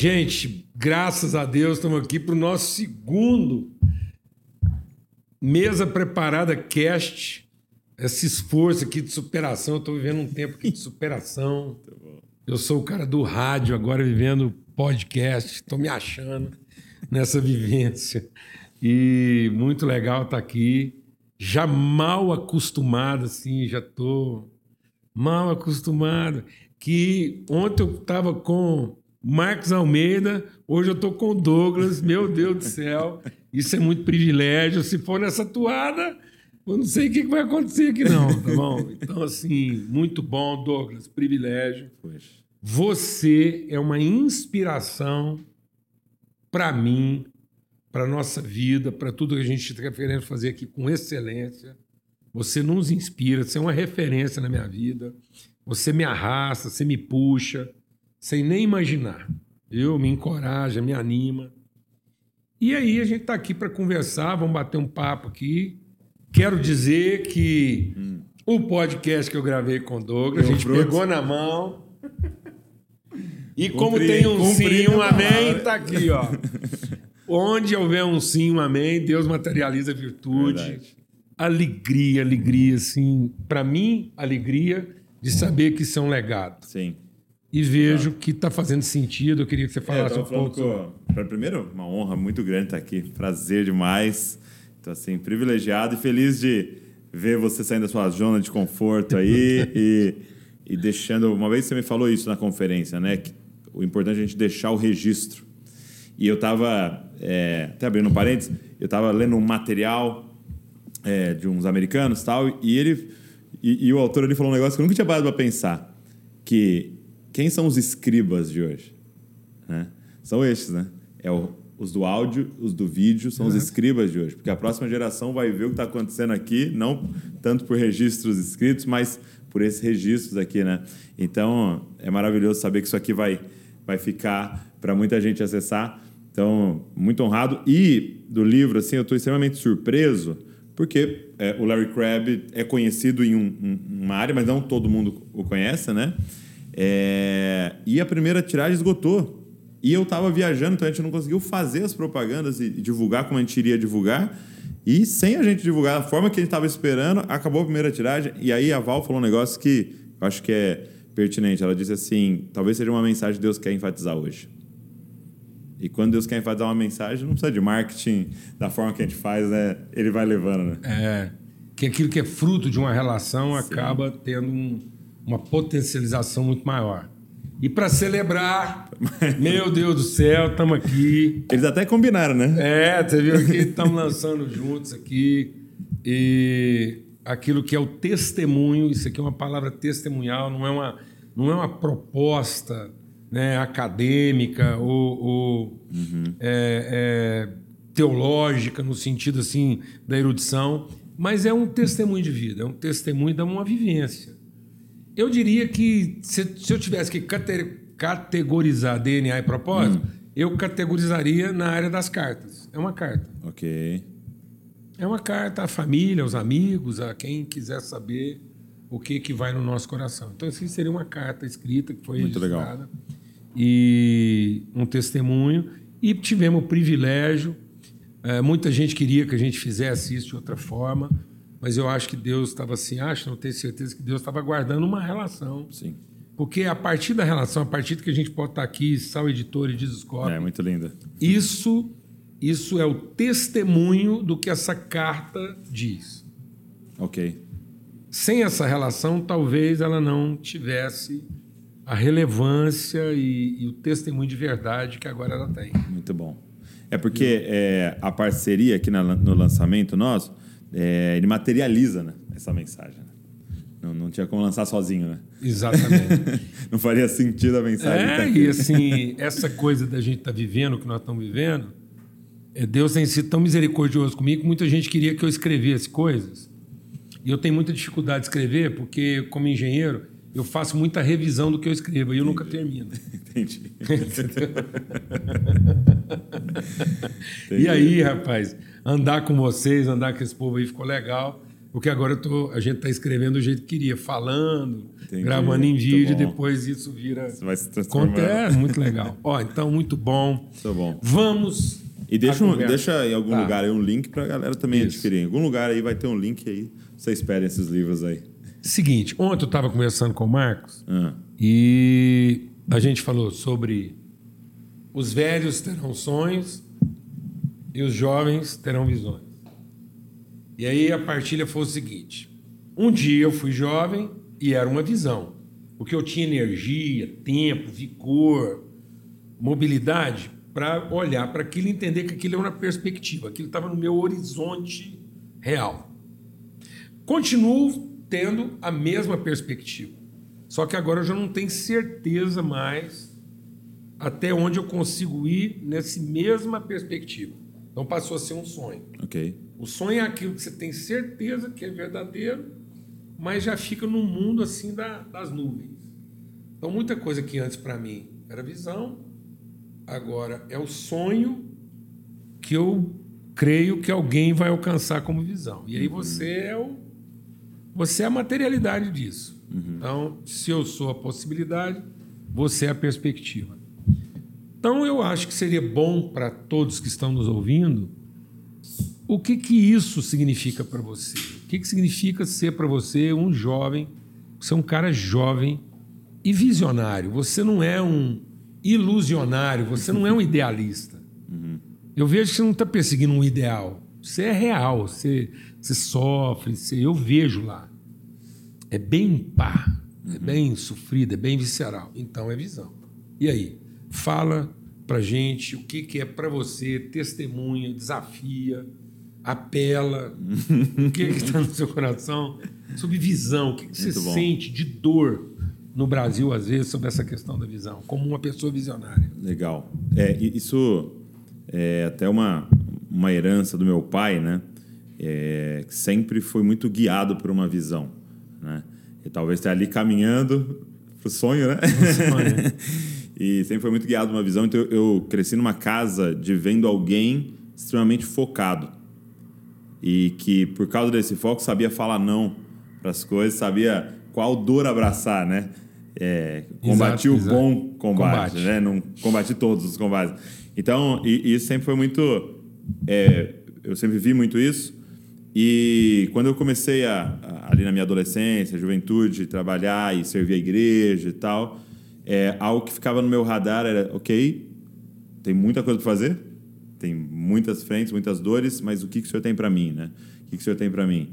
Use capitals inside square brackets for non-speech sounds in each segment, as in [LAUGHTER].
Gente, graças a Deus, estamos aqui para o nosso segundo Mesa Preparada Cast. Esse esforço aqui de superação. Eu estou vivendo um tempo aqui de superação. Eu sou o cara do rádio, agora vivendo podcast. Estou me achando nessa vivência. E muito legal estar aqui. Já mal acostumado, assim, já estou mal acostumado. Que ontem eu estava com Marcos Almeida, hoje eu estou com Douglas, meu Deus do céu. Isso é muito privilégio. Se for nessa toada, eu não sei o que vai acontecer aqui, não, tá bom? Então, assim, muito bom, Douglas, privilégio. Você é uma inspiração para mim, para nossa vida, para tudo que a gente está querendo fazer aqui com excelência. Você nos inspira, você é uma referência na minha vida. Você me arrasta, você me puxa sem nem imaginar. Eu me encoraja, me anima. E aí a gente está aqui para conversar, vamos bater um papo aqui. Quero dizer que hum. o podcast que eu gravei com o Douglas, Meu a gente pegou na mão. E como tem um sim, um amém, está aqui, ó. Onde houver um sim, um amém, Deus materializa a virtude. Verdade. Alegria, alegria, assim. Para mim, alegria de saber que isso é um legado. Sim e vejo tá. que está fazendo sentido. Eu queria que você é, falasse é, um pouco. Primeiro, uma honra muito grande estar aqui. Prazer demais. Estou assim, privilegiado e feliz de ver você saindo da sua zona de conforto aí [LAUGHS] e, e deixando. Uma vez você me falou isso na conferência, né? Que o importante é a gente deixar o registro. E eu estava, é, até abrindo um parênteses, eu estava lendo um material é, de uns americanos tal, e ele. E, e o autor ali falou um negócio que eu nunca tinha parado para pensar. Que quem são os escribas de hoje? Né? São estes, né? É o, os do áudio, os do vídeo, são uhum. os escribas de hoje. Porque a próxima geração vai ver o que está acontecendo aqui, não tanto por registros escritos, mas por esses registros aqui, né? Então, é maravilhoso saber que isso aqui vai, vai ficar para muita gente acessar. Então, muito honrado. E do livro, assim, eu estou extremamente surpreso, porque é, o Larry Crabb é conhecido em um, um, uma área, mas não todo mundo o conhece, né? É... E a primeira tiragem esgotou. E eu estava viajando, então a gente não conseguiu fazer as propagandas e divulgar como a gente iria divulgar. E sem a gente divulgar da forma que a gente estava esperando, acabou a primeira tiragem. E aí a Val falou um negócio que eu acho que é pertinente. Ela disse assim: talvez seja uma mensagem que Deus quer enfatizar hoje. E quando Deus quer enfatizar uma mensagem, não precisa de marketing da forma que a gente faz, né? Ele vai levando, né? É. Que aquilo que é fruto de uma relação Sim. acaba tendo um uma potencialização muito maior. E para celebrar, meu Deus do céu, estamos aqui. Eles até combinaram, né? É, você viu que estamos lançando juntos aqui. E aquilo que é o testemunho, isso aqui é uma palavra testemunhal, não é uma, não é uma proposta né, acadêmica ou, ou uhum. é, é, teológica, no sentido assim da erudição, mas é um testemunho de vida, é um testemunho de uma vivência. Eu diria que se, se eu tivesse que categorizar DNA e propósito, hum. eu categorizaria na área das cartas. É uma carta. Ok. É uma carta à família, aos amigos, a quem quiser saber o que, que vai no nosso coração. Então, assim, seria uma carta escrita que foi Muito registrada. Legal. E um testemunho. E tivemos o privilégio. É, muita gente queria que a gente fizesse isso de outra forma mas eu acho que Deus estava assim, acho, não tenho certeza que Deus estava guardando uma relação. Sim. Porque a partir da relação, a partir do que a gente pode estar aqui, Sal Editor e Dizoscópio... É, muito linda. Isso, isso é o testemunho do que essa carta diz. Ok. Sem essa relação, talvez ela não tivesse a relevância e, e o testemunho de verdade que agora ela tem. Muito bom. É porque é, a parceria aqui na, no lançamento nosso é, ele materializa né, essa mensagem. Né? Não, não tinha como lançar sozinho, né? Exatamente. [LAUGHS] não faria sentido a mensagem. É, e assim, essa coisa da gente estar tá vivendo o que nós estamos vivendo, é, Deus tem sido tão misericordioso comigo que muita gente queria que eu escrevesse coisas. E eu tenho muita dificuldade de escrever, porque, como engenheiro, eu faço muita revisão do que eu escrevo e eu nunca termino. Entendi. [LAUGHS] e aí, rapaz, andar com vocês, andar com esse povo aí ficou legal. Porque agora eu tô, a gente está escrevendo do jeito que queria, falando, Entendi. gravando em Muito vídeo, e bom. depois isso vira. Você vai se transformando. Conte- É, muito legal. Ó, então, muito bom. Tá bom. Vamos. E deixa, um- deixa em algum Tá. lugar aí um link pra galera também Isso. adquirir. Em algum lugar aí vai ter um link aí. Vocês pedem esses livros aí. Seguinte, ontem eu estava conversando com o Marcos Ah, e a gente falou sobre os velhos terão sonhos e os jovens terão visões. E aí a partilha foi o seguinte: um dia eu fui jovem e era uma visão, porque eu tinha energia, tempo, vigor, mobilidade para olhar para aquilo e entender que aquilo é uma perspectiva, aquilo estava no meu horizonte real. Continuo tendo a mesma perspectiva, só que agora eu já não tenho certeza mais até onde eu consigo ir nessa mesma perspectiva. Então passou a ser um sonho. ok. O sonho é aquilo que você tem certeza que é verdadeiro, mas já fica no mundo assim da- das nuvens. Então muita coisa que antes para mim era visão, agora é o sonho que eu creio que alguém vai alcançar como visão. E aí você é o você é a materialidade disso. Então, se eu sou a possibilidade, você é a perspectiva. Então, eu acho que seria bom para todos que estão nos ouvindo o que, que isso significa para você? O que, que significa ser para você um jovem, você é um cara jovem e visionário? Você não é um ilusionário, você não é um [LAUGHS] idealista. Eu vejo que você não está perseguindo um ideal. Você é real, você, você sofre, você, eu vejo lá. É bem pá, é bem sofrido, é bem visceral. Então é visão. E aí? Fala pra gente o que, que é para você, testemunha, desafia, apela, o que está no seu coração sobre visão, o que, que você bom. sente de dor no Brasil, às vezes, sobre essa questão da visão, como uma pessoa visionária. Legal. É, isso é até uma, uma herança do meu pai, né? É, que sempre foi muito guiado por uma visão, né? E talvez esteja ali caminhando pro sonho, né? sonho. [LAUGHS] e sempre foi muito guiado uma visão. Então eu, eu cresci numa casa de vendo alguém extremamente focado e que por causa desse foco sabia falar não para as coisas, sabia qual dor abraçar, né? É, combati Exato, o exato. bom combate, Combate. né? Não combati todos os combates. Então, e, e isso sempre foi muito. é, eu sempre vi muito isso. E quando eu comecei a, a- ali na minha adolescência, juventude, trabalhar e servir a igreja e tal, é, algo que ficava no meu radar era: ok, tem muita coisa para fazer, tem muitas frentes, muitas dores, mas o que, que o senhor tem para mim, né? O que, que o senhor tem para mim?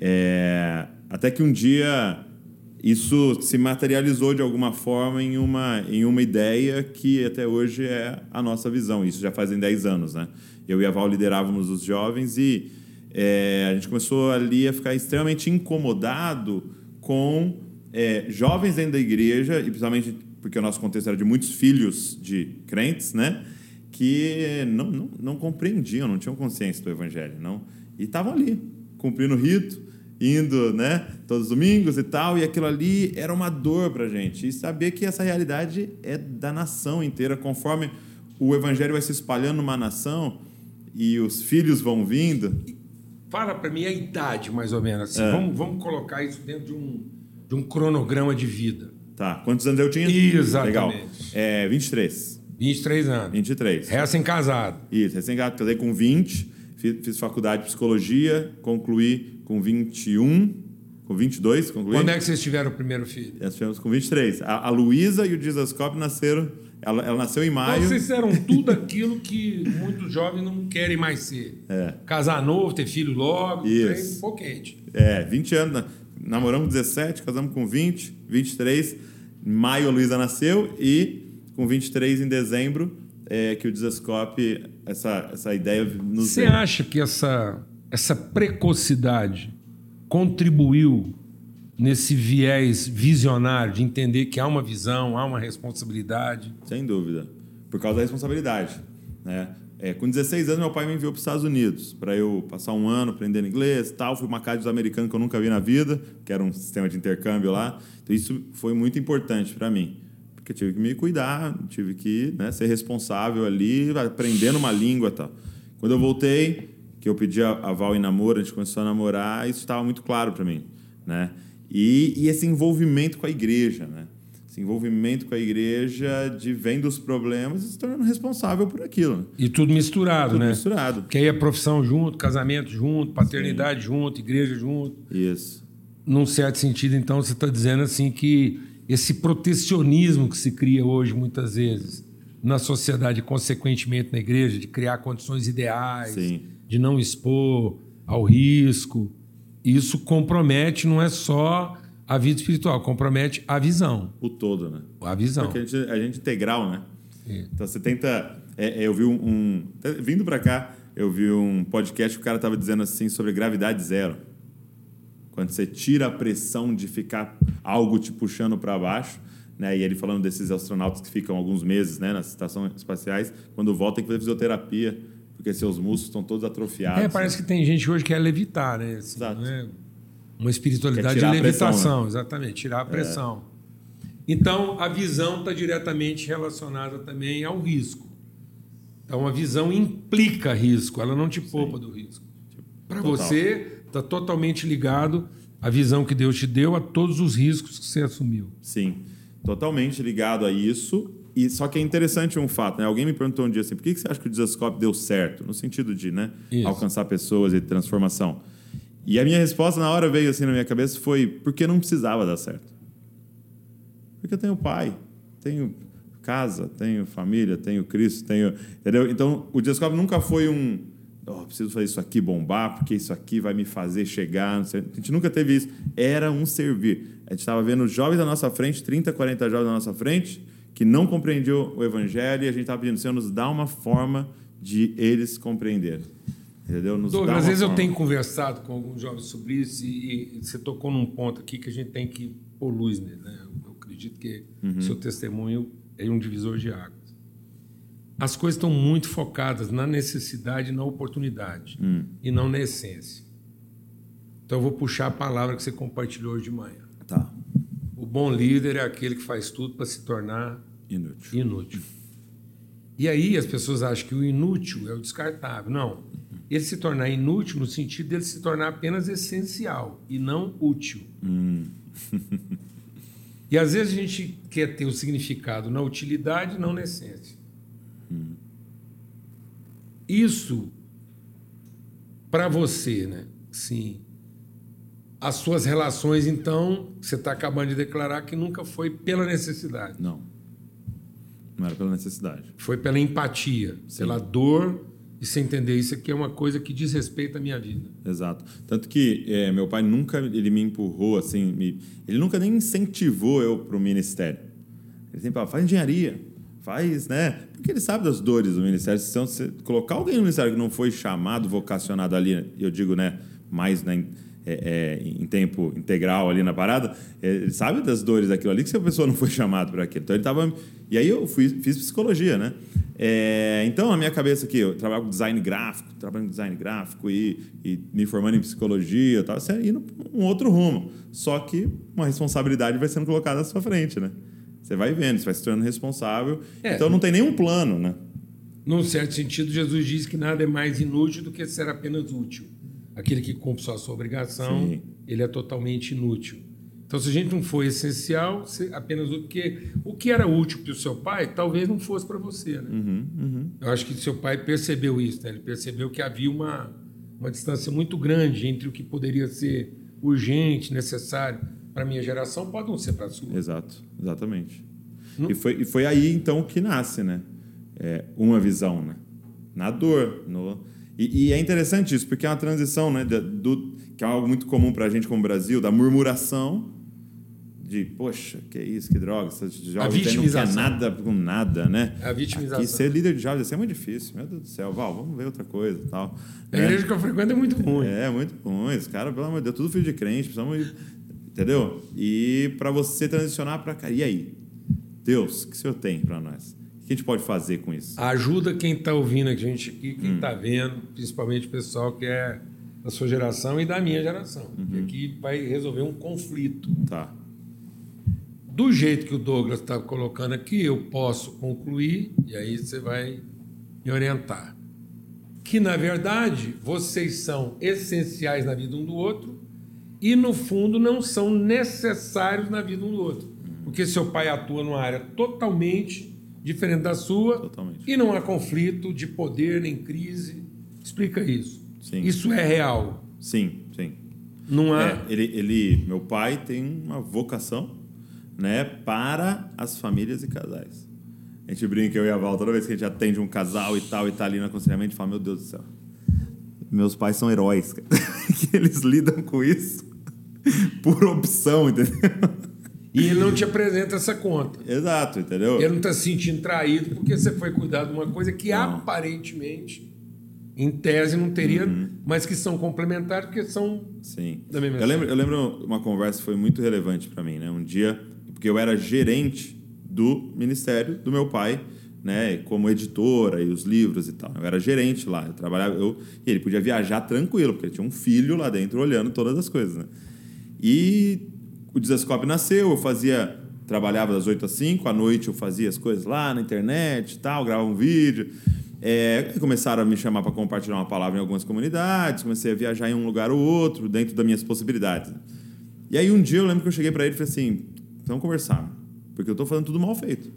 É, até que um dia isso se materializou de alguma forma em uma, em uma ideia que até hoje é a nossa visão. Isso já fazem 10 anos, né? Eu e a Val liderávamos os jovens e é, a gente começou ali a ficar extremamente incomodado com é, jovens dentro da igreja, e principalmente porque o nosso contexto era de muitos filhos de crentes, né? Que não, não, não compreendiam, não tinham consciência do evangelho, não. E estavam ali, cumprindo o rito, indo, né? Todos os domingos e tal, e aquilo ali era uma dor pra gente. E saber que essa realidade é da nação inteira, conforme o evangelho vai se espalhando numa nação e os filhos vão vindo. Fala para mim a idade, mais ou menos. Assim. É. Vamos, vamos colocar isso dentro de um, de um cronograma de vida. Tá, quantos anos eu tinha? Exatamente. Legal. É, 23. 23 anos. 23. Recém-casado. Isso, recém-casado, casei com 20, fiz, fiz faculdade de psicologia, concluí com 21, com 22, concluí. Quando é que vocês tiveram o primeiro filho? Nós tivemos com 23. A, a Luísa e o Dizascope nasceram, ela, ela nasceu em Então maio. vocês eram tudo aquilo que muitos jovens não querem mais ser. É. Casar novo, ter filho logo, Isso. trem um pouco quente. É, 20 anos, na- namoramos com 17, casamos com 20, 23. Em maio a Luísa nasceu e com 23 em dezembro é que o Dizascope, essa, essa ideia nos Você acha que essa, essa precocidade contribuiu nesse viés visionário de entender que há uma visão, há uma responsabilidade? Sem dúvida. Por causa da responsabilidade. Né? É, com 16 anos, meu pai me enviou para os Estados Unidos para eu passar um ano aprendendo inglês tal. Fui uma casa dos americanos que eu nunca vi na vida, que era um sistema de intercâmbio lá. Então, isso foi muito importante para mim. Porque eu tive que me cuidar, tive que né, ser responsável ali, aprendendo uma língua tal. Quando eu voltei, que eu pedi a, a Val em namoro, a gente começou a namorar, isso estava muito claro para mim, né? E, e esse envolvimento com a igreja, né? Esse envolvimento com a igreja de vendo os problemas e se tornando responsável por aquilo. né? E tudo misturado, Tudo né? misturado. Porque aí é profissão junto, casamento junto, paternidade junto, igreja junto. Isso. Num certo sentido, então, você está dizendo assim que esse protecionismo que se cria hoje, muitas vezes, na sociedade, consequentemente na igreja, de criar condições ideais, Sim. de não expor ao risco, isso compromete não é só a vida espiritual, compromete a visão. O todo, né? A visão. Porque a gente, a gente é integral, né? É. Então você tenta. é, é, eu vi um. um- até vindo para cá, eu vi um podcast que o cara tava dizendo assim sobre gravidade zero. Quando você tira a pressão de ficar algo te puxando para baixo, né? E ele falando desses astronautas que ficam alguns meses, né, nas estações espaciais, quando voltam tem que fazer fisioterapia, porque seus músculos estão todos atrofiados. É, parece que tem gente hoje que quer levitar, né? Assim, Exato. né? Uma espiritualidade de a pressão, né? levitação, exatamente, tirar a pressão. Então, a visão está diretamente relacionada também ao risco. Então, a visão implica risco, ela não te poupa do risco. Para você, está totalmente ligado à visão que Deus te deu, a todos os riscos que você assumiu. Sim, totalmente ligado a isso. E só que é interessante um fato, né? Alguém me perguntou um dia assim, por que você acha que o Dizascope deu certo? No sentido de, né, Isso. alcançar pessoas e transformação. E a minha resposta na hora veio assim na minha cabeça foi porque não precisava dar certo. Porque eu tenho pai, tenho casa, tenho família, tenho Cristo, tenho, entendeu? Então, o Dizascope nunca foi um oh, preciso fazer isso aqui bombar, porque isso aqui vai me fazer chegar. A gente nunca teve isso. Era um servir. A gente estava vendo jovens à nossa frente, 30, 40 jovens à nossa frente, que não compreendiam o evangelho, e a gente estava pedindo, Senhor, nos dá uma forma de eles compreenderem. Entendeu? Nos Douglas, às vezes eu forma. tenho conversado com alguns jovens sobre isso e, e você tocou num ponto aqui que a gente tem que pôr luz nele. Né? Eu acredito que Uhum. seu testemunho é um divisor de águas. As coisas estão muito focadas na necessidade e na oportunidade, Hum. e não na essência. Então eu vou puxar a palavra que você compartilhou hoje de manhã. Tá. O bom líder é aquele que faz tudo para se tornar Inútil. inútil. E aí as pessoas acham que o inútil é o descartável. Não. Ele se tornar inútil no sentido dele se tornar apenas essencial e não útil. e às vezes a gente quer ter o significado na utilidade, não na essência. Isso para você, né? Sim. As suas relações, então, você está acabando de declarar que nunca foi pela necessidade. Não. Não era pela necessidade. Foi pela empatia, pela dor e você entender isso aqui é uma coisa que diz respeito à minha vida. Exato. Tanto que é, meu pai nunca ele me empurrou assim, me- ele nunca nem incentivou eu para o ministério. Ele sempre falava, faz engenharia, faz, né? Porque ele sabe das dores do ministério. Se você colocar alguém no ministério que não foi chamado, vocacionado ali, eu digo, né, mais né, é, é, em tempo integral ali na parada, é, ele sabe das dores daquilo ali que se a pessoa não foi chamado para aquilo. Então ele tava. E aí eu fui, fiz psicologia, né? É, então, na minha cabeça aqui, eu trabalho com design gráfico, trabalho com design gráfico e, e me formando em psicologia e tal, você indo para um outro rumo. Só que uma responsabilidade vai sendo colocada à sua frente, né? Você vai vendo, você vai se tornando responsável. É. Então não tem nenhum plano, né? Num certo sentido, Jesus diz que nada é mais inútil do que ser apenas útil. Aquele que cumpre só a sua obrigação, Sim. ele é totalmente inútil. Então, se a gente não for essencial, se- apenas útil, porque o que era útil para o seu pai, talvez não fosse para você. Né? Uhum, Eu acho que seu pai percebeu isso, né? ele percebeu que havia uma, uma distância muito grande entre o que poderia ser urgente, necessário para a minha geração, pode não ser para a sua. Exato, exatamente. Não- E, foi, e foi aí então que nasce, né? É, uma visão, né? Na dor. No... E, e é interessante isso, porque é uma transição, né? Do, que é algo muito comum para a gente como Brasil, da murmuração de, poxa, que isso, que droga, esses jovens não quer nada com nada, né? A vitimização. Aqui, ser líder de jovens assim, é muito difícil, meu Deus do céu, Val, vamos ver outra coisa e tal. A né? igreja que eu frequento é muito ruim. É, muito ruim. Os caras, pelo amor de Deus, tudo filho de crente, precisamos. ir- Entendeu? E para você transicionar para cá. E aí? Deus, o que o senhor tem para nós? O que a gente pode fazer com isso? Ajuda quem está ouvindo a gente aqui, Hum. quem está vendo, principalmente o pessoal que é da sua geração e da minha geração. Uhum. Que aqui vai resolver um conflito. Tá. Do jeito que o Douglas está colocando aqui, eu posso concluir, e aí você vai me orientar. que, na verdade, vocês são essenciais na vida um do outro e, no fundo, não são necessários na vida um do outro. Porque seu pai atua numa área totalmente diferente da sua Totalmente. e não há conflito de poder nem crise. Explica isso. Sim. Isso é real. Sim, sim. Não há. É, ele, ele, meu pai tem uma vocação, né, para as famílias e casais. A gente brinca, eu e a Val, toda vez que a gente atende um casal e tal, e tá ali no aconselhamento, a gente fala, meu Deus do céu, meus pais são heróis, [LAUGHS] cara. eles lidam com isso [LAUGHS] por opção, entendeu? E ele não te apresenta essa conta. Exato, entendeu? Ele não está se sentindo traído porque você foi cuidar de uma coisa que Não. aparentemente, em tese, não teria, Uhum. mas que são complementares porque são Sim. da mesma Eu lembro, eu lembro uma conversa que foi muito relevante para mim, né? Um dia, porque eu era gerente do ministério do meu pai, né? Como editora e os livros e tal. Eu era gerente lá, eu trabalhava, eu, e ele podia viajar tranquilo, porque ele tinha um filho lá dentro olhando todas as coisas, né? E o Desascope nasceu, eu fazia, trabalhava das 8 às 5, à noite eu fazia as coisas lá na internet e tal, gravava um vídeo. É, começaram a me chamar para compartilhar uma palavra em algumas comunidades, comecei a viajar em um lugar ou outro, dentro das minhas possibilidades. E aí um dia eu lembro que eu cheguei para ele e falei assim: vamos conversar, porque eu estou fazendo tudo mal feito.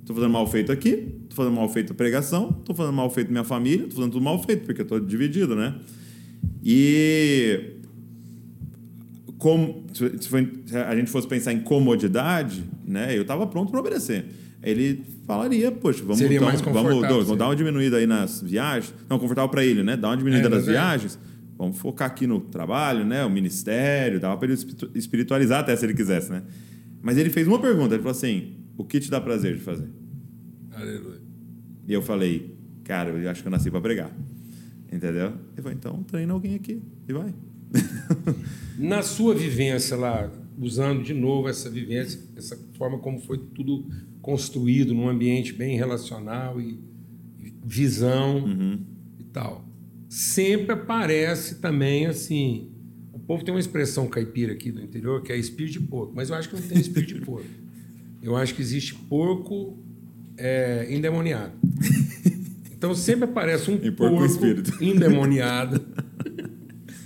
Estou fazendo mal feito aqui, estou fazendo mal feito a pregação, estou fazendo mal feito minha família, estou fazendo tudo mal feito, porque eu estou dividido, né? E como se a gente fosse pensar em comodidade, né? Eu estava pronto para obedecer. Ele falaria, poxa, vamos Seria então, vamos, vamos sim. dar uma diminuída aí nas viagens. Não, confortável para ele, né? Dar uma diminuída É, nas é. viagens. Vamos focar aqui no trabalho, né? O ministério, dava para ele espiritu- espiritualizar até se ele quisesse, né? Mas ele fez uma pergunta, ele falou assim: "O que te dá prazer de fazer?" Aleluia. E eu falei: "Cara, eu acho que eu nasci para pregar." Entendeu? Ele falou: "Então treina alguém aqui e vai." [LAUGHS] Na sua vivência lá, usando de novo essa vivência, essa forma como foi tudo construído num ambiente bem relacional e e visão Uhum. e tal, sempre aparece também assim. O povo tem uma expressão caipira aqui do interior que é espírito de porco, mas eu acho que não tem espírito de porco. [LAUGHS] Eu acho que existe porco é, endemoniado. [LAUGHS] Então sempre aparece um Em porco porco espírito. endemoniado,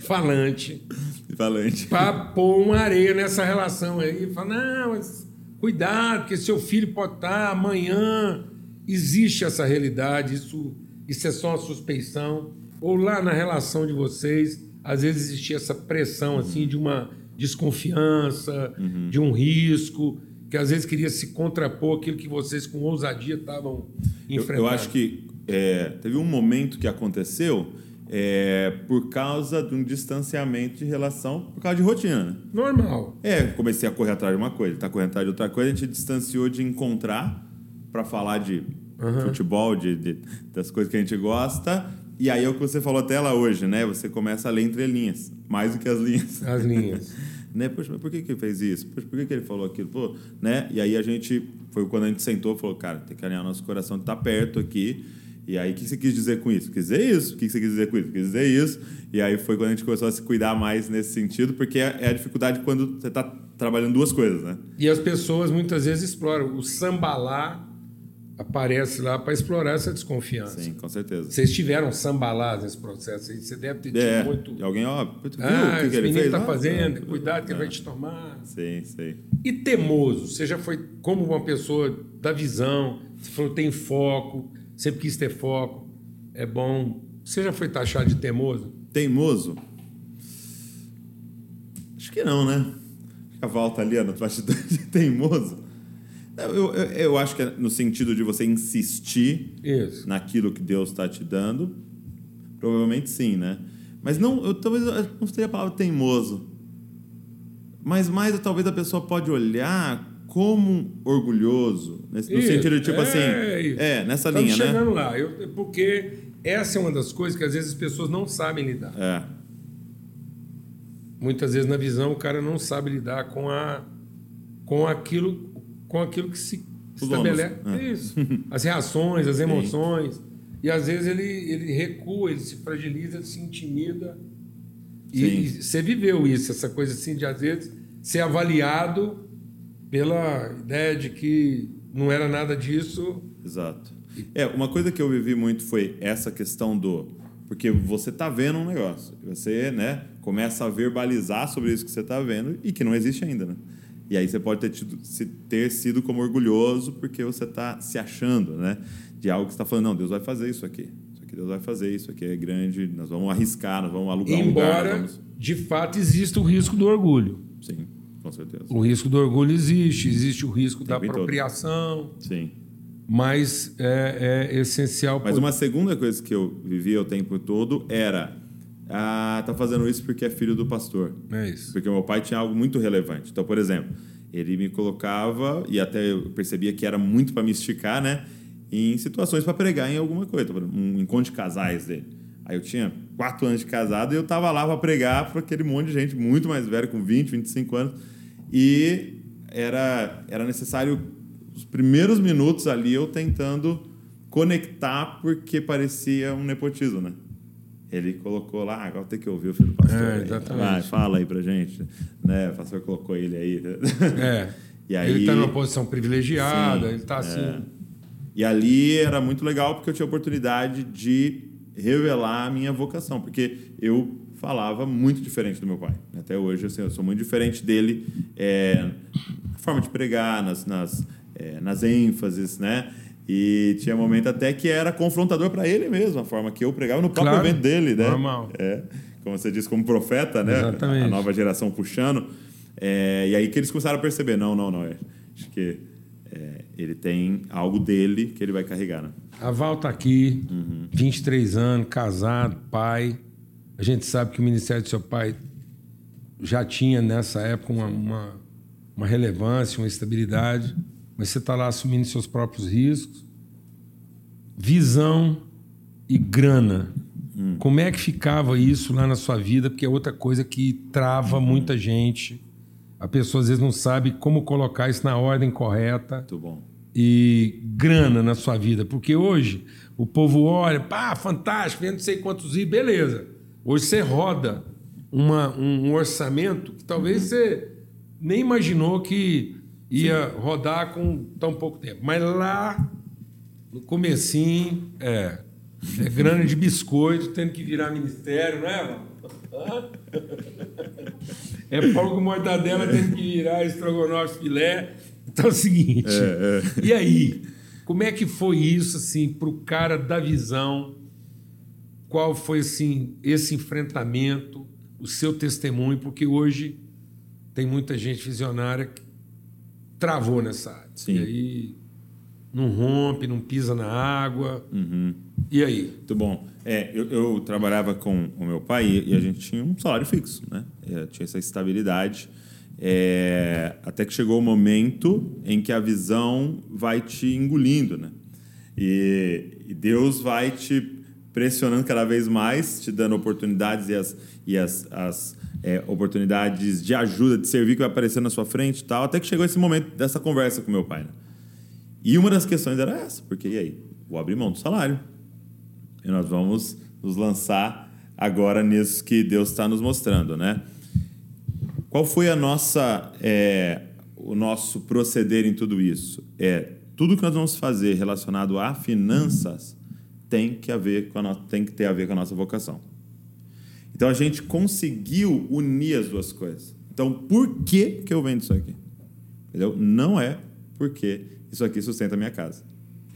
falante, Falante. para pôr uma areia nessa relação aí. Fala, não, mas cuidado, porque seu filho pode estar amanhã. Existe essa realidade, isso, isso é só uma suspeição. Ou lá na relação de vocês, às vezes existia essa pressão assim de uma desconfiança, de um risco, que às vezes queria se contrapor aquilo que vocês com ousadia estavam Eu, enfrentando. eu acho que é, teve um momento que aconteceu é, por causa de um distanciamento de relação, por causa de rotina, né? Normal. É, comecei a correr atrás de uma coisa, tá correndo atrás de outra coisa, a gente distanciou de encontrar para falar de futebol, de, de- das coisas que a gente gosta. E aí é o que você falou até lá hoje, né? Você começa a ler entre linhas, mais do que as linhas. As linhas. [LAUGHS] né? Poxa, mas por que, que ele fez isso? Poxa, por que, que ele falou aquilo? Pô, né? E aí a gente, foi quando a gente sentou falou, cara, tem que alinhar nosso coração de estar perto aqui. E aí, o que você quis dizer com isso? Quis dizer isso. O que você quis dizer com isso? Quis dizer isso. E aí foi quando a gente começou a se cuidar mais nesse sentido, porque é é a dificuldade quando você está trabalhando duas coisas, né? E as pessoas muitas vezes exploram. O sambalá aparece lá para explorar essa desconfiança. Sim, com certeza. Vocês tiveram sambalás nesse processo aí? Você deve ter tido É, muito. alguém, ó, viu Ah, o que, que esse ele fez? está Ah, fazendo, ah, cuidado que ele vai te tomar. Sim, sei. E teimoso? Você já foi como uma pessoa da visão, você falou tem foco, sempre quis ter foco, é bom. Você já foi taxado de teimoso? Teimoso? Acho que não, né? Acho que a volta ali no bastidor de [LAUGHS] teimoso. Eu, eu, eu acho que é no sentido de você insistir Isso. naquilo que Deus está te dando, provavelmente sim, né? Mas não, eu talvez eu não seria a palavra teimoso. Mas mais talvez a pessoa pode olhar como orgulhoso, nesse, no Isso, sentido de tipo é assim, isso. é, nessa Estamos linha, né? chegando lá. Eu, porque essa é uma das coisas que às vezes as pessoas não sabem lidar. É, Muitas vezes na visão o cara não sabe lidar com a com aquilo com aquilo que se Os estabelece. é. Isso. [LAUGHS] As reações, as emoções. E às vezes ele, ele recua, ele se fragiliza, ele se intimida. E, Sim. e você viveu isso, essa coisa assim de às vezes ser avaliado pela ideia de que não era nada disso. Exato. É, uma coisa que eu vivi muito foi essa questão do. Porque você está vendo um negócio, você né, começa a verbalizar sobre isso que você está vendo e que não existe ainda. Né? E aí você pode ter, tido, ter sido como orgulhoso porque você está se achando né, de algo que está falando, não, Deus vai fazer isso aqui. Isso aqui Deus vai fazer, isso aqui é grande, nós vamos arriscar, nós vamos alugar Embora, um lugar. Vamos... de fato, exista o risco do orgulho. Sim, com certeza. O risco do orgulho existe, existe o risco da apropriação. Todo. Sim mas é, é essencial. Mas por... uma segunda coisa que eu vivia o tempo todo era ah, tá fazendo isso porque é filho do pastor. É isso. Porque meu pai tinha algo muito relevante. Então, por exemplo, ele me colocava e até eu percebia que era muito para me esticar, né? Em situações para pregar em alguma coisa, um encontro de casais dele. Aí eu tinha quatro anos de casado e eu tava lá para pregar para aquele monte de gente muito mais velha, com 20, 25 anos. E era, era necessário os primeiros minutos ali eu tentando conectar porque parecia um nepotismo, né? Ele colocou lá, agora tem que ouvir o filho do pastor. É, exatamente. Vai, fala aí pra gente. Né? O pastor colocou ele aí. [LAUGHS] É. e aí ele está numa posição privilegiada, sim, ele está assim. É. E ali era muito legal porque eu tinha a oportunidade de revelar a minha vocação, porque eu falava muito diferente do meu pai. Até hoje, assim, eu sou muito diferente dele é, na forma de pregar, nas, nas é, nas ênfases, né? E tinha momento até que era confrontador para ele mesmo, a forma que eu pregava no próprio claro, evento dele, né? Normal. É, como você disse, como profeta, né? Exatamente. A nova geração puxando. É, e aí que eles começaram a perceber, não, não, não, é, acho que é, ele tem algo dele que ele vai carregar, né? A Val tá aqui, uhum. 23 anos, casado, pai. A gente sabe que o ministério do seu pai já tinha nessa época uma, uma, uma relevância, uma estabilidade mas você está lá assumindo seus próprios riscos. Visão e grana. Hum. Como é que ficava isso lá na sua vida? Porque é outra coisa que trava uhum. muita gente. A pessoa às vezes não sabe como colocar isso na ordem correta. Muito bom. E grana na sua vida. Porque hoje o povo olha, pá, fantástico, vendo não sei quantos ir, beleza. Hoje você roda uma, um orçamento que talvez uhum. você nem imaginou que ia Sim. rodar com tão pouco tempo. Mas lá, no comecinho, é, é grana de biscoito, tendo que virar ministério, não é, mano? É pão com mortadela tendo que virar estrogonofe filé. Então é o seguinte, é, é. e aí? Como é que foi isso, assim, para o cara da visão? Qual foi, assim, esse enfrentamento, o seu testemunho? Porque hoje tem muita gente visionária travou nessa área. Sim. E aí não rompe, não pisa na água. Uhum. E aí? Muito bom. É, eu, eu, trabalhava com o meu pai e, e, a gente tinha um salário fixo, né? Eu é, tinha essa estabilidade. É, até que chegou o momento em que a visão vai te engolindo, né? E, e Deus vai te pressionando cada vez mais, te dando oportunidades e as, e as, as é, oportunidades de ajuda, de servir que vai aparecendo na sua frente e tal, até que chegou esse momento dessa conversa com meu pai. Né? E uma das questões era essa, porque e aí? Vou abrir mão do salário. E nós vamos nos lançar agora nisso que Deus está nos mostrando, né? Qual foi a nossa, é, o nosso proceder em tudo isso? É tudo que nós vamos fazer relacionado a finanças tem que haver com a no... tem que ter a ver com a nossa vocação. Então a gente conseguiu unir as duas coisas. Então, por que, que eu vendo isso aqui? Entendeu? Não é porque isso aqui sustenta a minha casa.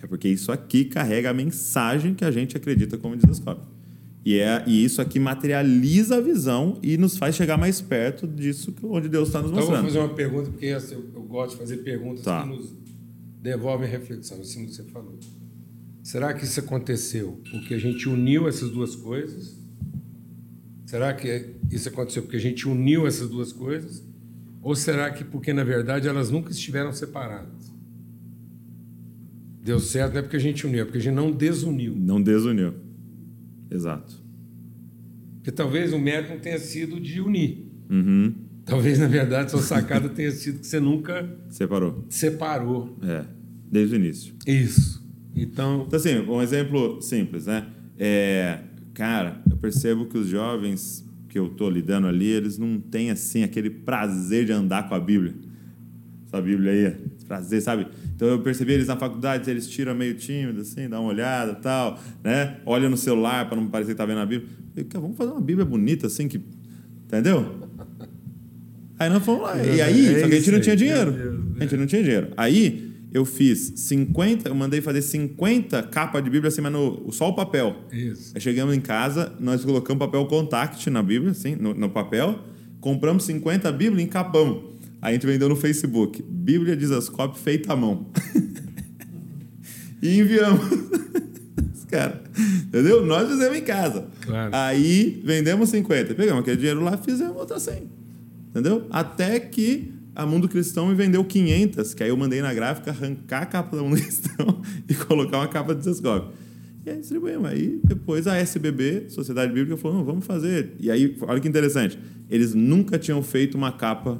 É porque isso aqui carrega a mensagem que a gente acredita como desascope. E, é, e isso aqui materializa a visão e nos faz chegar mais perto disso onde Deus está nos mostrando. Então, eu vou fazer uma pergunta, porque assim, eu, eu, gosto de fazer perguntas tá. que nos devolvem reflexão, assim que você falou. Será que isso aconteceu porque a gente uniu essas duas coisas? Será que isso aconteceu porque a gente uniu essas duas coisas? Ou será que porque, na verdade, elas nunca estiveram separadas? Deu certo não é porque a gente uniu, é porque a gente não desuniu. Não desuniu. Exato. Porque talvez o mérito não tenha sido de unir. Uhum. Talvez, na verdade, sua [LAUGHS] sacada tenha sido que você nunca... Separou. Separou. É, desde o início. Isso. Então... Então, assim, um exemplo simples, né? É, cara, eu percebo que os jovens que eu estou lidando ali, eles não têm assim aquele prazer de andar com a Bíblia. essa Bíblia aí. Prazer, sabe? Então eu percebi eles na faculdade, eles tiram meio tímido, assim, dá uma olhada tal, né? Olha no celular para não parecer que tá vendo a Bíblia. Eu falei, vamos fazer uma Bíblia bonita, assim, que. Entendeu? Aí nós fomos lá. E aí, é só que a gente não tinha dinheiro. A gente não tinha dinheiro. Aí eu fiz 50, eu mandei fazer 50 capas de Bíblia assim, mas no, só o papel. Isso. Aí chegamos em casa, nós colocamos papel contact na Bíblia, assim, no, no papel, compramos 50 Bíblias e encapamos. Aí a gente vendeu no Facebook. Bíblia de Zascope feita à mão. [LAUGHS] e enviamos. [LAUGHS] Cara, entendeu? Nós fizemos em casa. Claro. Aí vendemos 50. Pegamos aquele dinheiro lá e fizemos outra 100. Entendeu? Até que a Mundo Cristão me vendeu 500, que aí eu mandei na gráfica arrancar a capa da Mundo [LAUGHS] Cristão e colocar uma capa de Zascope. E aí distribuímos. Aí depois a SBB, Sociedade Bíblica, falou: não, vamos fazer. E aí, olha que interessante. Eles nunca tinham feito uma capa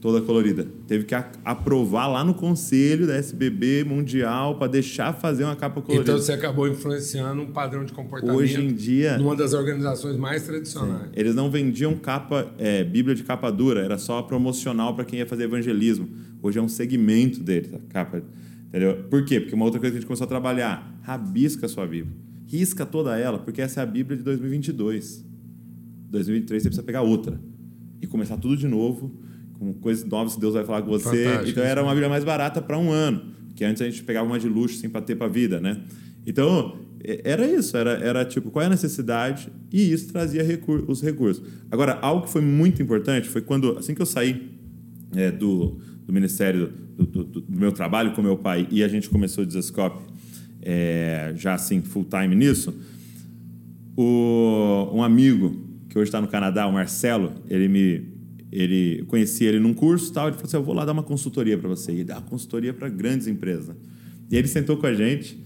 toda colorida. Teve que aprovar lá no conselho da SBB mundial para deixar fazer uma capa colorida. Então você acabou influenciando um padrão de comportamento. Hoje em dia, numa das organizações mais tradicionais. Sim, eles não vendiam capa, é, Bíblia de capa dura, era só promocional para quem ia fazer evangelismo. Hoje é um segmento deles, a capa. Entendeu? Por quê? Porque uma outra coisa que a gente começou a trabalhar, rabisca a sua Bíblia. Risca toda ela, porque essa é a Bíblia de 2022. 2023 você precisa pegar outra e começar tudo de novo com coisas novas que Deus vai falar com você. Fantástico, então era uma Bíblia mais barata para um ano, que antes a gente pegava uma de luxo sem para ter para a vida, né? Então era isso, era, era tipo qual é a necessidade e isso trazia recur os recursos. Agora algo que foi muito importante foi quando assim que eu saí é, do, do ministério do, do, do, meu trabalho com meu pai e a gente começou o Desascope é, já assim full time nisso, o, um amigo que hoje está no Canadá, o Marcelo, ele me ele conheci ele num curso tal, ele falou assim: "Eu vou lá dar uma consultoria para você". E dá uma consultoria para grandes empresas. E ele sentou com a gente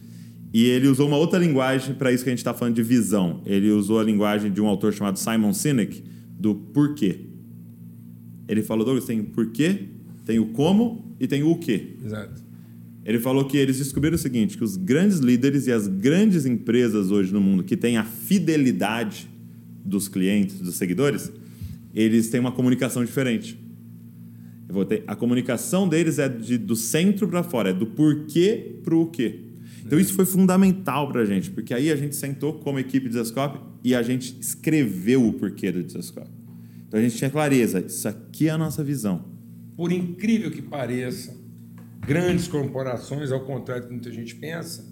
e ele usou uma outra linguagem para isso que a gente está falando de visão. Ele usou a linguagem de um autor chamado Simon Sinek do porquê. Ele falou, Douglas, tem o porquê, tem o como e tem o quê. Exato. Ele falou que eles descobriram o seguinte, que os grandes líderes e as grandes empresas hoje no mundo que têm a fidelidade dos clientes, dos seguidores, eles têm uma comunicação diferente. Ter, a comunicação deles é de, do centro para fora, é do porquê para o quê. Então isso foi fundamental para a gente, porque aí a gente sentou como equipe de Desascope e a gente escreveu o porquê do Desascope. Então a gente tinha clareza, isso aqui é a nossa visão. Por incrível que pareça, grandes corporações, ao contrário do que muita gente pensa,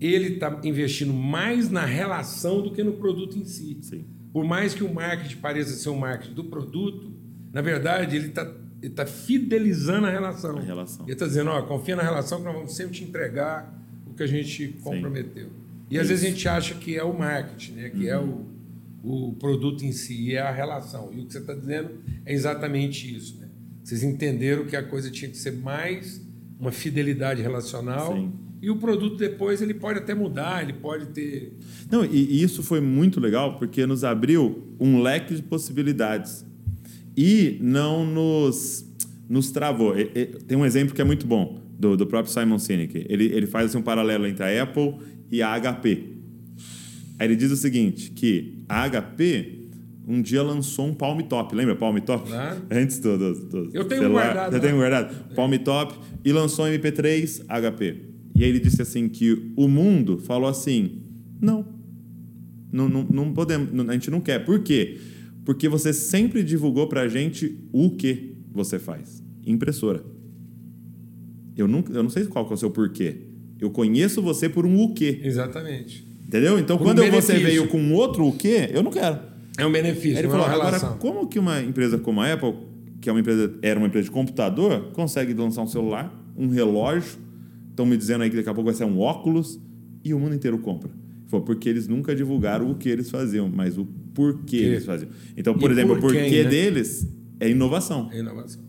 ele está investindo mais na relação do que no produto em si. Sim. Por mais que o marketing pareça ser um marketing do produto, na verdade ele está ele tá fidelizando a relação. A relação. Ele está dizendo, ó, confia na relação que nós vamos sempre te entregar o que a gente comprometeu. Sim. E às Isso. vezes a gente acha que é o marketing, né? que é uhum. é o, o produto em si, e é a relação. E o que você está dizendo é exatamente isso. Né? Vocês entenderam que a coisa tinha que ser mais uma fidelidade relacional. Sim e o produto depois ele pode até mudar, ele pode ter. Não, e, isso foi muito legal porque nos abriu um leque de possibilidades e não nos, nos travou. E, e, tem um exemplo que é muito bom do, do próprio Simon Sinek. Ele, ele faz assim, um paralelo entre a Apple e a HP. Aí ele diz o seguinte, que a HP um dia lançou um Palm Top. Lembra Palm Top? Claro. [LAUGHS] Antes do, do, do Eu tenho celular. guardado. Eu tenho guardado. Palm Top. E lançou MP3 HP. E aí ele disse assim que o mundo falou assim: não, não, não, não podemos, a gente não quer. Por quê? Porque você sempre divulgou para a gente o que você faz. Impressora. Eu, nunca, eu não sei qual é o seu porquê. Eu conheço você por um o quê. Exatamente. Entendeu? Então, por quando um você veio com outro o quê, eu não quero. É um benefício, ele falou, é agora, como que uma empresa como a Apple, que é uma empresa, era uma empresa de computador, consegue lançar um celular, um relógio, Estão me dizendo aí que daqui a pouco vai ser um óculos e o mundo inteiro compra. Foi porque eles nunca divulgaram o que eles faziam, mas o porquê que? eles faziam. Então, por e exemplo, por o porquê né? deles é inovação. É inovação.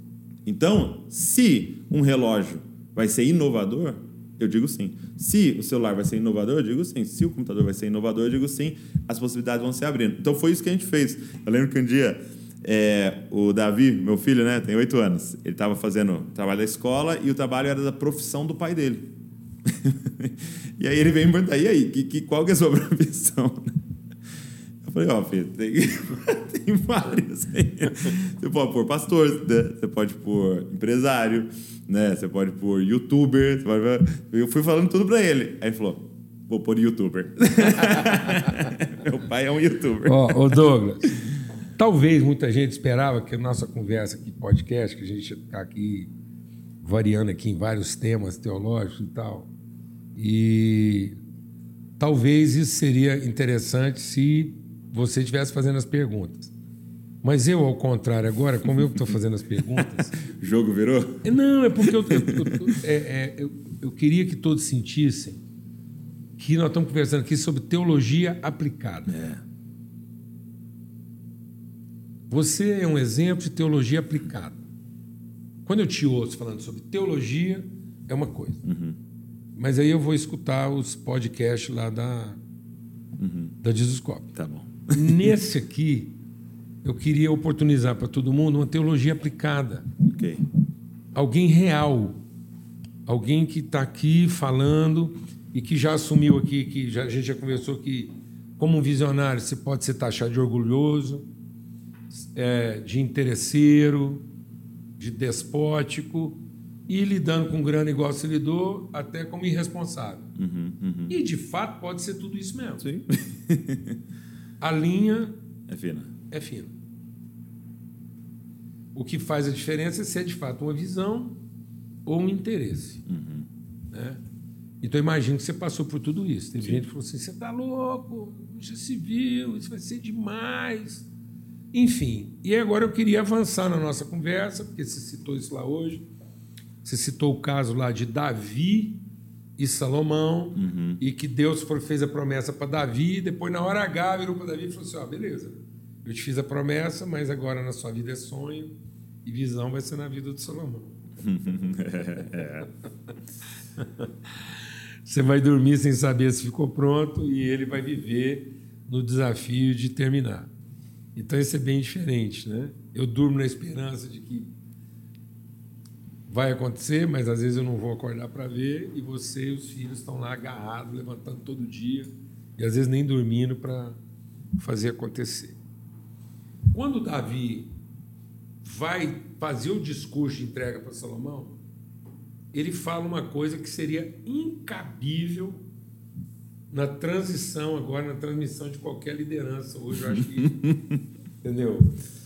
Então, se um relógio vai ser inovador, eu digo sim. Se o celular vai ser inovador, eu digo sim. Se o computador vai ser inovador, eu digo sim. As possibilidades vão se abrindo. Então, foi isso que a gente fez. Eu lembro que um dia é, o Davi, meu filho, né, tem oito anos. Ele estava fazendo trabalho da escola e o trabalho era da profissão do pai dele. [LAUGHS] e aí ele veio me perguntar: e aí, que, que, qual que é a sua [LAUGHS] profissão? Eu falei, ó, filho, tem, [LAUGHS] tem vários aí. Você pode pôr pastor, né? você pode pôr empresário, né? Você pôr youtuber. Pode... Eu fui falando tudo pra ele. Aí ele falou, vou pôr youtuber. Meu pai é um youtuber. Ó, ô Douglas, talvez muita gente esperava que a nossa conversa aqui, podcast, que a gente está aqui variando aqui em vários temas teológicos e tal, e talvez isso seria interessante se você estivesse fazendo as perguntas. Mas eu, ao contrário, agora, como eu estou fazendo as perguntas. o [LAUGHS] jogo virou? Não, é porque eu, eu, eu, é, é, eu, eu queria que todos sentissem que nós estamos conversando aqui sobre teologia aplicada. É. Você é um exemplo de teologia aplicada. Quando eu te ouço falando sobre teologia, é uma coisa. Uhum. Mas aí eu vou escutar os podcasts lá da, Uhum. da Jesuscope. Tá bom. [LAUGHS] Nesse aqui, eu queria oportunizar para todo mundo uma teologia aplicada. Ok. Alguém real. Alguém que está aqui falando e que já assumiu aqui, que já, a gente já conversou que, como um visionário, você pode ser taxado de orgulhoso, é, de interesseiro, de despótico, e lidando com grana igual você lidou, até como irresponsável. Uhum, uhum. E, de fato, pode ser tudo isso mesmo. Sim. [LAUGHS] A linha é fina. é fina. O que faz a diferença é se é, de fato, uma visão ou um interesse. Uhum. Né? Então, imagino que você passou por tudo isso. Teve gente que falou assim: você está louco, já se viu, isso vai ser demais. Enfim, e agora eu queria avançar na nossa conversa, porque você citou isso lá hoje. Você citou o caso lá de Davi e Salomão, Uhum. e que Deus fez a promessa para Davi, e depois, na hora H, virou para Davi e falou assim: ó, beleza, eu te fiz a promessa, mas agora na sua vida é sonho, e visão vai ser na vida de Salomão. [LAUGHS] é. [LAUGHS] Você vai dormir sem saber se ficou pronto e ele vai viver no desafio de terminar. Então isso é bem diferente, né? Eu durmo na esperança de que vai acontecer, mas às vezes eu não vou acordar para ver e você e os filhos estão lá agarrados, levantando todo dia e às vezes nem dormindo para fazer acontecer. Quando Davi vai fazer o discurso de entrega para Salomão, ele fala uma coisa que seria incabível na transição agora, na transmissão de qualquer liderança hoje, eu acho que. [LAUGHS] entendeu?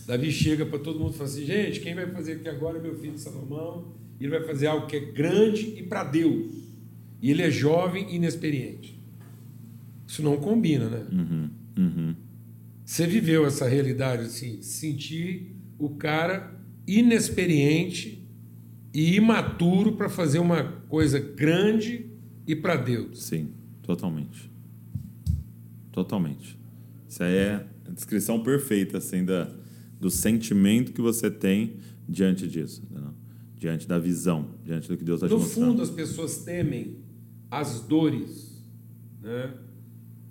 Davi chega para todo mundo e fala assim: gente, quem vai fazer aqui agora é meu filho Salomão, ele vai fazer algo que é grande e para Deus. E ele é jovem e inexperiente. Isso não combina, né? Uhum. Uhum. Você viveu essa realidade assim, sentir o cara inexperiente e imaturo para fazer uma coisa grande e para Deus. Sim, totalmente. Totalmente. Isso aí é a descrição perfeita assim, da, do sentimento que você tem diante disso. entendeu? Diante da visão, diante do que Deus está te No mostrando. fundo, as pessoas temem as dores, né?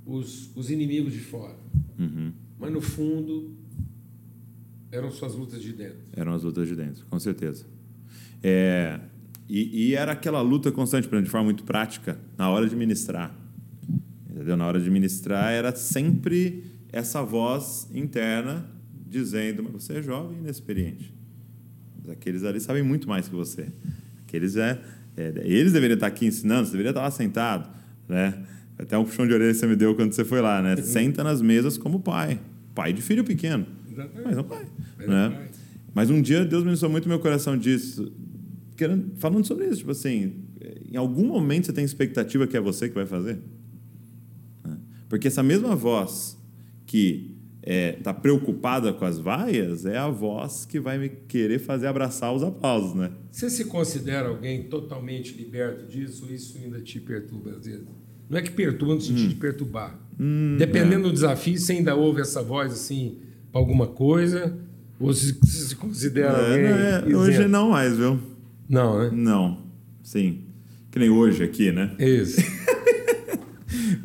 os, os inimigos de fora. Uhum. Mas no fundo, eram suas lutas de dentro. Eram as lutas de dentro, com certeza. É, e, e era aquela luta constante, de forma muito prática, na hora de ministrar. Entendeu? Na hora de ministrar era sempre essa voz interna dizendo: Mas você é jovem e inexperiente. Mas aqueles ali sabem muito mais que você. Aqueles é, é, eles deveriam estar aqui ensinando, você deveria estar lá sentado. Né? Até um puxão de orelha que você me deu quando você foi lá, né? Senta nas mesas como pai. Pai de filho pequeno. Exatamente. Mas não pai. Mas né? pai. Mas um dia Deus ministrou muito meu coração disso, querendo, falando sobre isso. Tipo assim, em algum momento você tem expectativa que é você que vai fazer? Porque essa mesma voz que está preocupada com as vaias é a voz que vai me querer fazer abraçar os aplausos, né? Você se considera alguém totalmente liberto disso isso ainda te perturba às vezes? Não é que perturba no sentido de perturbar. Dependendo do desafio, você ainda ouve essa voz assim para alguma coisa ou se, se considera alguém É, não é- hoje não mais, viu? Não, né? Não. Sim. Que nem hoje aqui, né? Isso. [LAUGHS]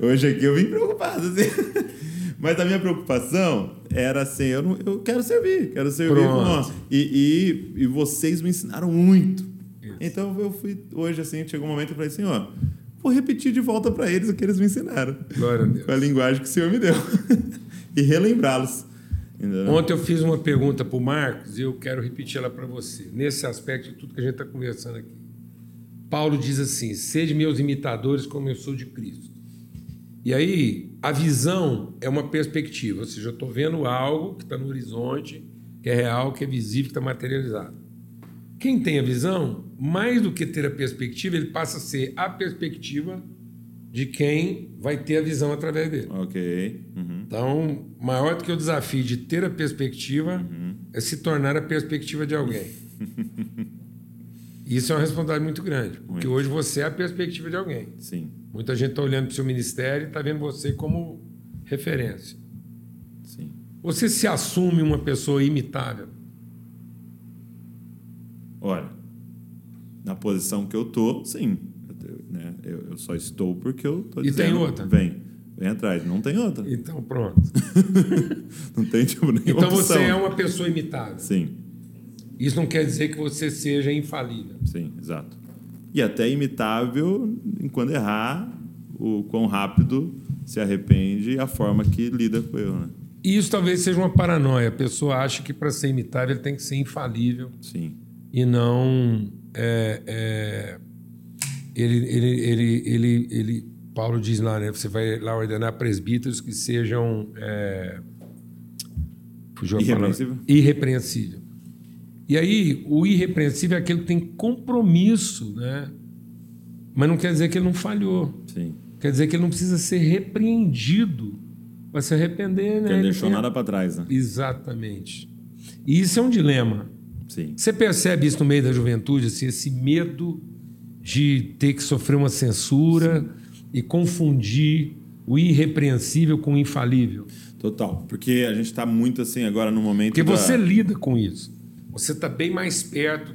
Hoje aqui eu vim preocupado, assim. [LAUGHS] Mas a minha preocupação era assim, eu, não, eu quero servir, quero servir. Pronto. com- E, e, e vocês me ensinaram muito. Isso. Então eu fui, hoje assim, chegou um momento que eu falei assim, ó, vou repetir de volta para eles o que eles me ensinaram. Glória a Deus. Com a linguagem que o Senhor me deu. [LAUGHS] e relembrá-los. Ontem eu fiz uma pergunta para o Marcos e eu quero repetir ela para você. Nesse aspecto de tudo que a gente está conversando aqui. Paulo diz assim: Sede meus imitadores como eu sou de Cristo. E aí, a visão é uma perspectiva, ou seja, eu estou vendo algo que está no horizonte, que é real, que é visível, que está materializado. Quem tem a visão, mais do que ter a perspectiva, ele passa a ser a perspectiva de quem vai ter a visão através dele. Ok. Uhum. Então, maior do que o desafio de ter a perspectiva Uhum. é se tornar a perspectiva de alguém. [LAUGHS] Isso é uma responsabilidade muito grande, porque Muito. hoje você é a perspectiva de alguém. Sim, Muita gente está olhando para o seu ministério e está vendo você como referência. sim. Você se assume uma pessoa imitável. Olha, na posição que eu tô, sim. Eu, né? eu, eu só estou porque eu tô E dizendo. tem outra? Vem, vem atrás. Não tem outra. Então, pronto. [LAUGHS] Não tem tipo nenhuma Então opção. você é uma pessoa imitável. Sim, Isso não quer dizer que você seja infalível. sim, exato. E até imitável em quando errar, o quão rápido se arrepende e a forma que lida com eu, né? E isso talvez seja uma paranoia. A pessoa acha que para ser imitável ele tem que ser infalível Sim, e não. é, é, ele, ele, ele, ele, ele, Paulo diz lá, né? Você vai lá ordenar presbíteros que sejam. É. Irrepreensível? Irrepreensível. E aí, o irrepreensível é aquele que tem compromisso, né? Mas não quer dizer que ele não falhou. sim. Quer dizer que ele não precisa ser repreendido para se arrepender, né? Que Ele deixou tem- nada para trás, né? Exatamente. E isso é um dilema. Sim. Você percebe isso no meio da juventude, assim, esse medo de ter que sofrer uma censura e confundir o irrepreensível com o infalível. Total. Porque a gente está muito assim agora no momento Porque da, você lida com isso. Você está bem mais perto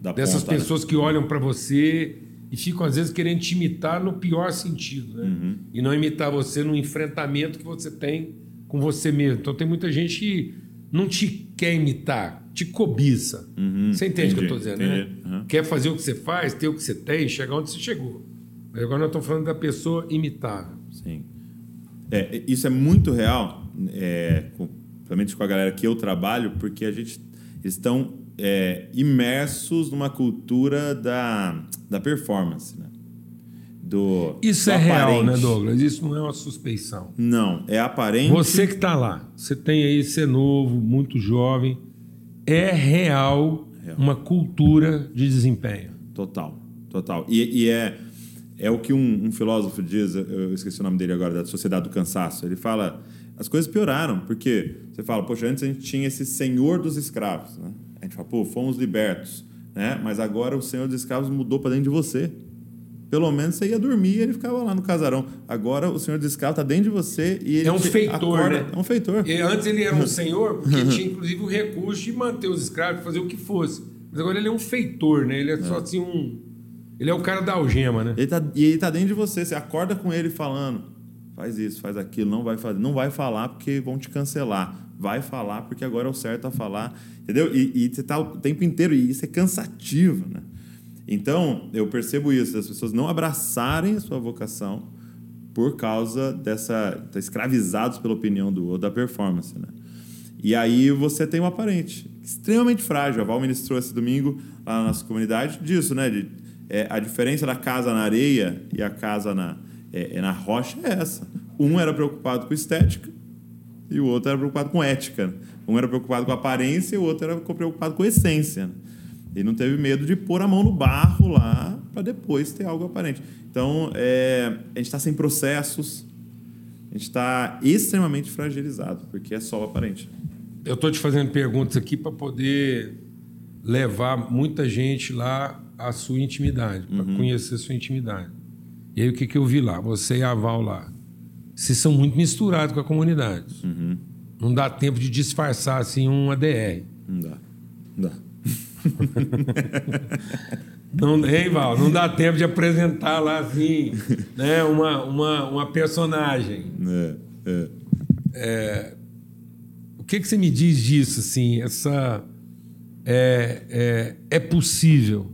da dessas ponta, né? pessoas que olham para você e ficam, às vezes, querendo te imitar no pior sentido. Né? Uhum. E não imitar você no enfrentamento que você tem com você mesmo. Então, tem muita gente que não te quer imitar, te cobiça. Uhum, Você entende o que eu estou dizendo, né? Uhum. Quer fazer o que você faz, ter o que você tem, chegar onde você chegou. Mas agora nós estamos falando da pessoa imitável. Sim. É, isso é muito real, é, com, principalmente com a galera que eu trabalho, porque a gente estão é, imersos numa cultura da, da performance, né? Do, Isso do é real, aparente. né, Douglas? Isso não é uma suspeição. Não, é aparente. Você que está lá, você tem aí, você é novo, muito jovem, é real, Real. uma cultura de desempenho. Total, total. E, e é, é o que um, um filósofo diz, eu esqueci o nome dele agora, da Sociedade do Cansaço. Ele fala, as coisas pioraram, porque você fala, poxa, antes a gente tinha esse senhor dos escravos, né? A gente fala, pô, fomos libertos, né? Mas agora o senhor dos escravos mudou para dentro de você. Pelo menos você ia dormir e ele ficava lá no casarão. Agora o senhor dos escravos está dentro de você e ele É um feitor, acorda- né? É um feitor. E antes ele era um [LAUGHS] senhor, porque tinha inclusive o recurso de manter os escravos, fazer o que fosse. Mas agora ele é um feitor, né? Ele é só assim um. Ele é o cara da algema, né? Ele tá, e ele tá dentro de você. Você acorda com ele falando: faz isso, faz aquilo, não vai fazer. Não vai falar porque vão te cancelar. Vai falar porque agora é o certo a falar. Entendeu? E, e você tá o tempo inteiro. E isso é cansativo, né? Então, eu percebo isso, das pessoas não abraçarem a sua vocação por causa dessa. Tá escravizados pela opinião do da performance, né? E aí você tem um aparente extremamente frágil. A Val ministrou esse domingo lá na nossa comunidade disso, né? De, é, a diferença da casa na areia e a casa na, é, é na rocha é essa. Um era preocupado com estética e o outro era preocupado com ética. Um era preocupado com aparência e o outro era preocupado com essência. né? Ele não teve medo de pôr a mão no barro lá para depois ter algo aparente. Então, é, a gente está sem processos, a gente está extremamente fragilizado, porque é só o aparente. Eu estou te fazendo perguntas aqui para poder levar muita gente lá à sua intimidade, para conhecer a sua intimidade. E aí o que, que eu vi lá? Você e a Val lá. Vocês são muito misturados com a comunidade. Não dá tempo de disfarçar assim um ADR. Não dá. Não dá. [LAUGHS] Não, hein, Val? Não dá tempo de apresentar lá assim, né, uma, uma, uma personagem. É, é. O que, que você me diz disso, assim? Essa é, é, é possível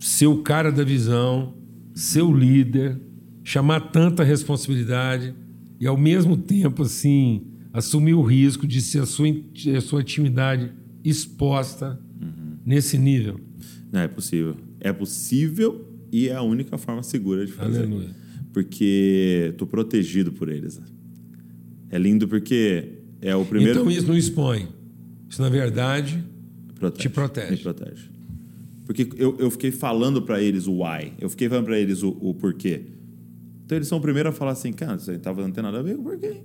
ser o cara da visão, ser o líder, chamar tanta responsabilidade e ao mesmo tempo assim assumir o risco de ser a sua, a sua atividade exposta nesse nível? Não, é possível. É possível e é a única forma segura de fazer. Aleluia. Porque estou protegido por eles. É lindo porque é o primeiro. Então isso não expõe. Isso, na verdade, Protege. Te protege. Me protege. Porque eu, eu fiquei falando para eles o why. Eu fiquei falando para eles o, o porquê. Então eles são o primeiro a falar assim, cara, você tava não tem nada a ver com o porquê.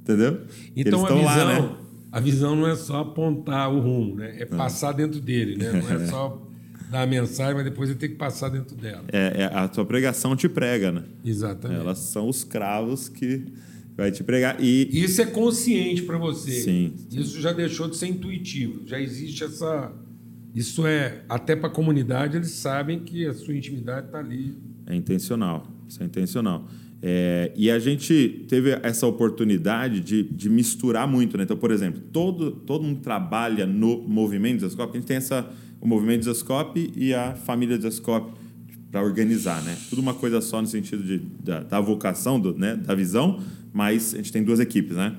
Entendeu? Então eles a visão, lá, né? a visão não é só apontar o rumo, né? É passar dentro dele, né? Não [LAUGHS] é só dar a mensagem, mas depois ele tem que passar dentro dela. É, é, a tua pregação te prega, né? Exatamente. Elas são os cravos que vai te pregar. E Isso é consciente para você. Sim. Isso já deixou de ser intuitivo. Já existe essa. Isso é até para a comunidade eles sabem que a sua intimidade está ali. É intencional. Isso é intencional. É, e a gente teve essa oportunidade de, de misturar muito, né? Então, por exemplo, todo, todo mundo trabalha no movimento Desascope, a gente tem essa, o movimento Desascope e a família Desascope para organizar, né? Tudo uma coisa só no sentido de, da, da vocação, do, né? da visão, mas a gente tem duas equipes, né?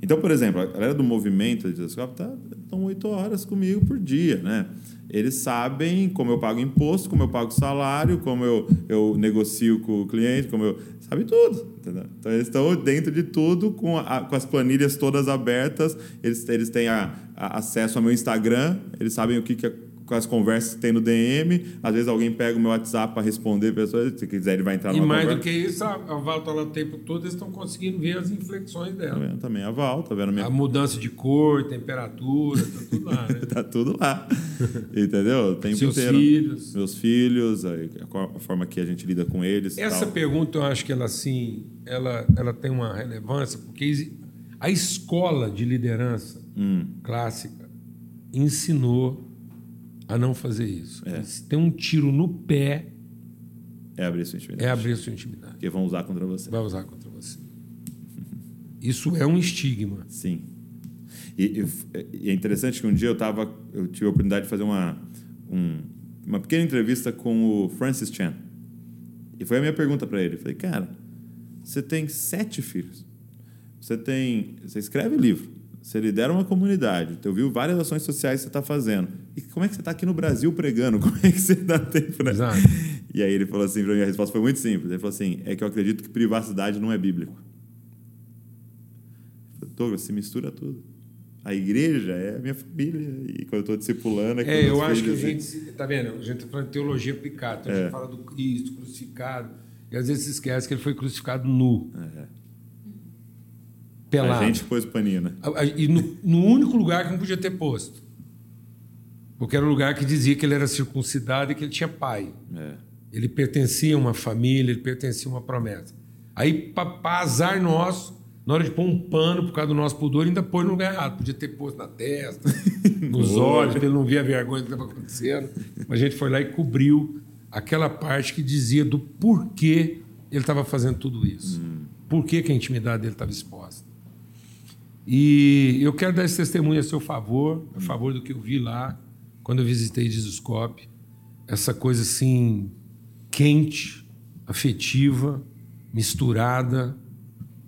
Então, por exemplo, a galera do movimento tá, estão oito horas comigo por dia, né? Eles sabem como eu pago imposto, como eu pago salário, como eu, eu negocio com o cliente, como eu. Sabe tudo. Entendeu? Então, eles estão dentro de tudo, com, a- com as planilhas todas abertas. Eles, eles têm a- a- acesso ao meu Instagram, eles sabem o que, que é- quais conversas que tem no DM. Às vezes alguém pega o meu WhatsApp para responder pessoas. Se quiser, ele vai entrar E numa mais do conversa. que isso, a, a Val está lá o tempo todo, eles estão conseguindo ver as inflexões Tá dela. vendo? Também a Val, tá vendo? a Minha A mudança de cor, temperatura, tá tudo lá, né? [LAUGHS] tá tudo lá. Entendeu? O tempo Seus inteiro. filhos. Meus filhos, a, a forma que a gente lida com eles. e Essa tal. pergunta eu acho que ela assim, ela, ela tem uma relevância porque a escola de liderança Hum. clássica ensinou a não fazer isso. É. Se tem um tiro no pé, É abrir sua intimidade. é abrir a sua intimidade. Porque vão usar contra você. Vai usar contra você. Isso é um estigma. Sim. E, e- e é interessante que um dia eu tava, eu tive a oportunidade de fazer uma, um- uma pequena entrevista com o Francis Chan. E foi a minha pergunta para ele. Eu falei, cara, você tem sete filhos. Você tem, você escreve livro. Você lidera uma comunidade. Você viu várias ações sociais que você está fazendo. E como é que você está aqui no Brasil pregando? [LAUGHS] Como é que você dá tempo, né? Exato. E aí ele falou assim para mim, a resposta foi muito simples. Ele falou assim, é que eu acredito que privacidade não é bíblico. Douglas, se mistura tudo. A igreja é a minha família. E quando eu estou discipulando... É, meus eu acho que a gente, tá vendo? A gente tá falando de teologia aplicada, então a É. gente fala do Cristo crucificado, e às vezes se esquece que ele foi crucificado nu, É. pelado. A gente pôs o paninho, né? E no, no único lugar que não podia ter posto. Porque era o lugar que dizia que ele era circuncidado e que ele tinha pai. É. Ele pertencia a uma família, ele pertencia a uma promessa. Aí, para azar nosso, na hora de pôr um pano por causa do nosso pudor, ainda pôs no lugar errado. Podia ter posto na testa, [LAUGHS] nos olhos, para ele não ver a vergonha que estava acontecendo. Mas a gente foi lá e cobriu aquela parte que dizia do porquê ele estava fazendo tudo isso. Por que, que a intimidade dele estava exposta. E eu quero dar esse testemunho a seu favor, a favor do que eu vi lá, quando eu visitei Jesuscope. Essa coisa assim, quente, afetiva, misturada.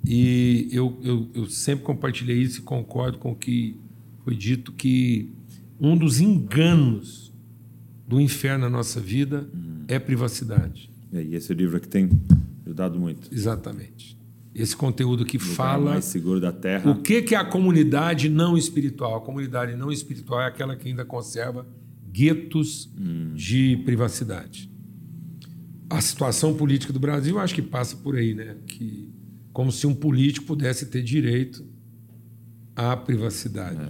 E eu, eu, eu sempre compartilhei isso e concordo com o que foi dito que um dos enganos do inferno na nossa vida é privacidade. E esse livro aqui tem ajudado muito. Exatamente. Esse conteúdo que Lugar fala mais seguro da terra. o que, que é a comunidade não espiritual? A comunidade não espiritual é aquela que ainda conserva guetos de privacidade. A situação política do Brasil, acho que passa por aí, né? Que, como se um político pudesse ter direito à privacidade.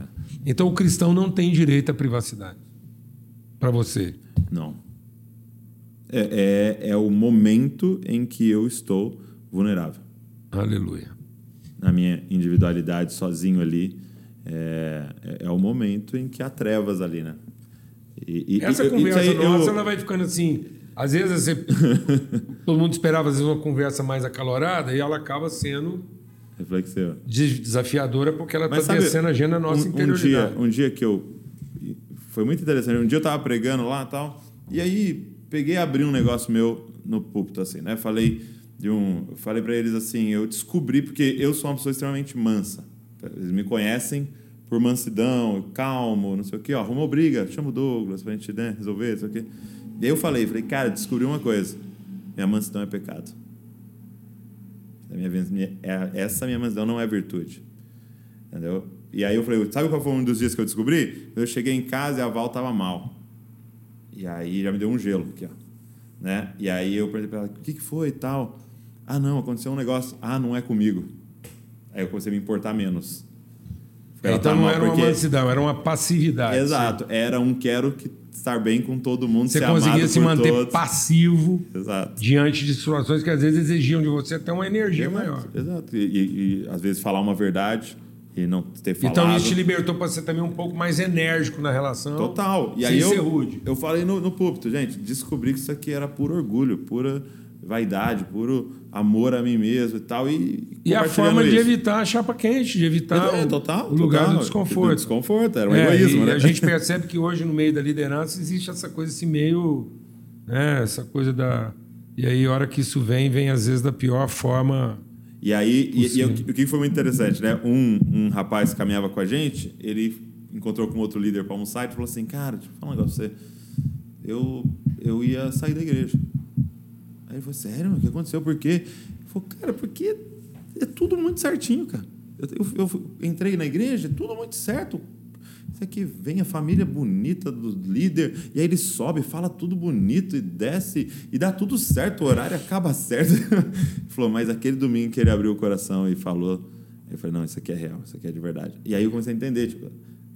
Então, o cristão não tem direito à privacidade. Para você. Não. É, é, é o momento em que eu estou vulnerável. Aleluia. Na minha individualidade, sozinho ali. É, é, é o momento em que há trevas ali, né? E, e- Essa e- conversa nossa, eu- ela vai ficando assim. Às vezes você- [LAUGHS] todo mundo esperava às vezes uma conversa mais acalorada e ela acaba sendo Reflexiva. de- desafiadora porque ela está descendo a agenda da nossa um, um interioridade. dia, um dia que eu. Foi muito interessante. Um dia eu tava pregando lá e tal. E aí peguei e abri um negócio meu no púlpito, assim, né? Falei de um. Eu falei para eles assim: eu descobri, porque eu sou uma pessoa extremamente mansa. Eles me conhecem por mansidão, calmo, não sei o quê. Ó, arrumou briga, chama o Douglas pra gente né, resolver, não sei o quê. E aí eu falei: falei, cara, descobri uma coisa: minha mansidão é pecado. Minha, é, essa minha mansidão não é virtude. Entendeu? E aí eu falei: sabe qual foi um dos dias que eu descobri? Eu cheguei em casa e a Val tava mal. E aí já me deu um gelo aqui, ó. Né? E aí eu perguntei para ela: o que, que foi e tal? Ah, não, aconteceu um negócio. Ah, não é comigo. Aí eu comecei a me importar menos. Ela então tá não era porque... uma mansidão, era uma passividade. Exato, sim. era um quero que estar bem com todo mundo, Você conseguia se manter todos. passivo Exato. diante de situações que às vezes exigiam de você até uma energia exato, maior. Exato. E, e, e, às vezes falar uma verdade e não ter falado. Então isso te libertou para ser também um pouco mais enérgico na relação. Total. E aí eu, eu falei no, no púlpito, gente, descobri que isso aqui era puro orgulho, pura vaidade, puro amor a mim mesmo e tal. E, e a forma isso. de evitar a chapa quente, de evitar é, total, o, lugar total, do desconforto. Do desconforto, era um é, egoísmo, né? a gente percebe que hoje, no meio da liderança, existe essa coisa, esse meio. Né, essa coisa da. E aí, a hora que isso vem, vem às vezes da pior forma. E aí, e, e, o que foi muito interessante, né? Um, um rapaz que caminhava com a gente, ele encontrou com outro líder para almoçar e falou assim: Cara, deixa eu falar um negócio pra você. Eu, eu ia sair da igreja. Aí ele falou, sério, o que aconteceu? Por quê? Ele falou, cara, porque é tudo muito certinho, cara. Eu, eu, eu entrei na igreja, é tudo muito certo. Isso aqui vem a família bonita do líder, e aí ele sobe, fala tudo bonito e desce, e dá tudo certo, o horário acaba certo. [LAUGHS] ele falou, mas aquele domingo que ele abriu o coração e falou, eu falei, não, isso aqui é real, isso aqui é de verdade. E aí eu comecei a entender, tipo,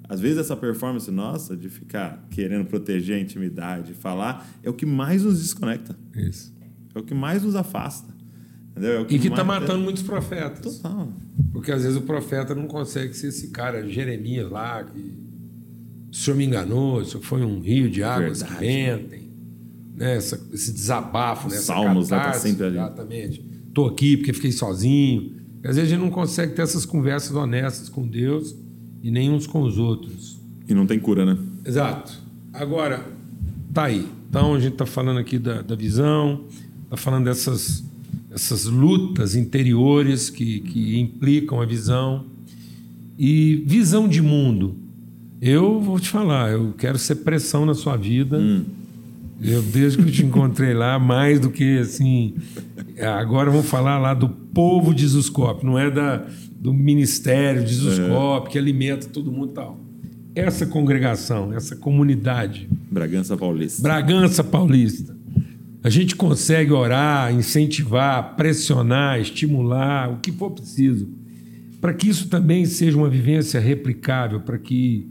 às vezes essa performance nossa de ficar querendo proteger a intimidade, falar, é o que mais nos desconecta. Isso. É o que mais nos afasta. É e que está matando muitos profetas. Total. Porque às vezes o profeta não consegue ser esse cara, Jeremias lá, que o senhor me enganou, o senhor foi um rio de águas Verdade. que mentem. Né? Essa, esse desabafo, né? Salmos lá tá sempre ali. Exatamente. Estou aqui porque fiquei sozinho. Às vezes a gente não consegue ter essas conversas honestas com Deus e nem uns com os outros. E não tem cura, né? Exato. Agora, tá aí. Então a gente está falando aqui da, da visão, está falando dessas essas lutas interiores que, que implicam a visão. E visão de mundo. Eu vou te falar, eu quero ser pressão na sua vida. Hum. Eu, desde que eu te [LAUGHS] encontrei lá, mais do que assim. Agora vamos falar lá do povo de Zuscop, não é da, do ministério de Zuscop, é. que alimenta todo mundo e tal. Essa congregação, essa comunidade. Bragança Paulista. Bragança Paulista a gente consegue orar, incentivar, pressionar, estimular, o que for preciso, para que isso também seja uma vivência replicável, para que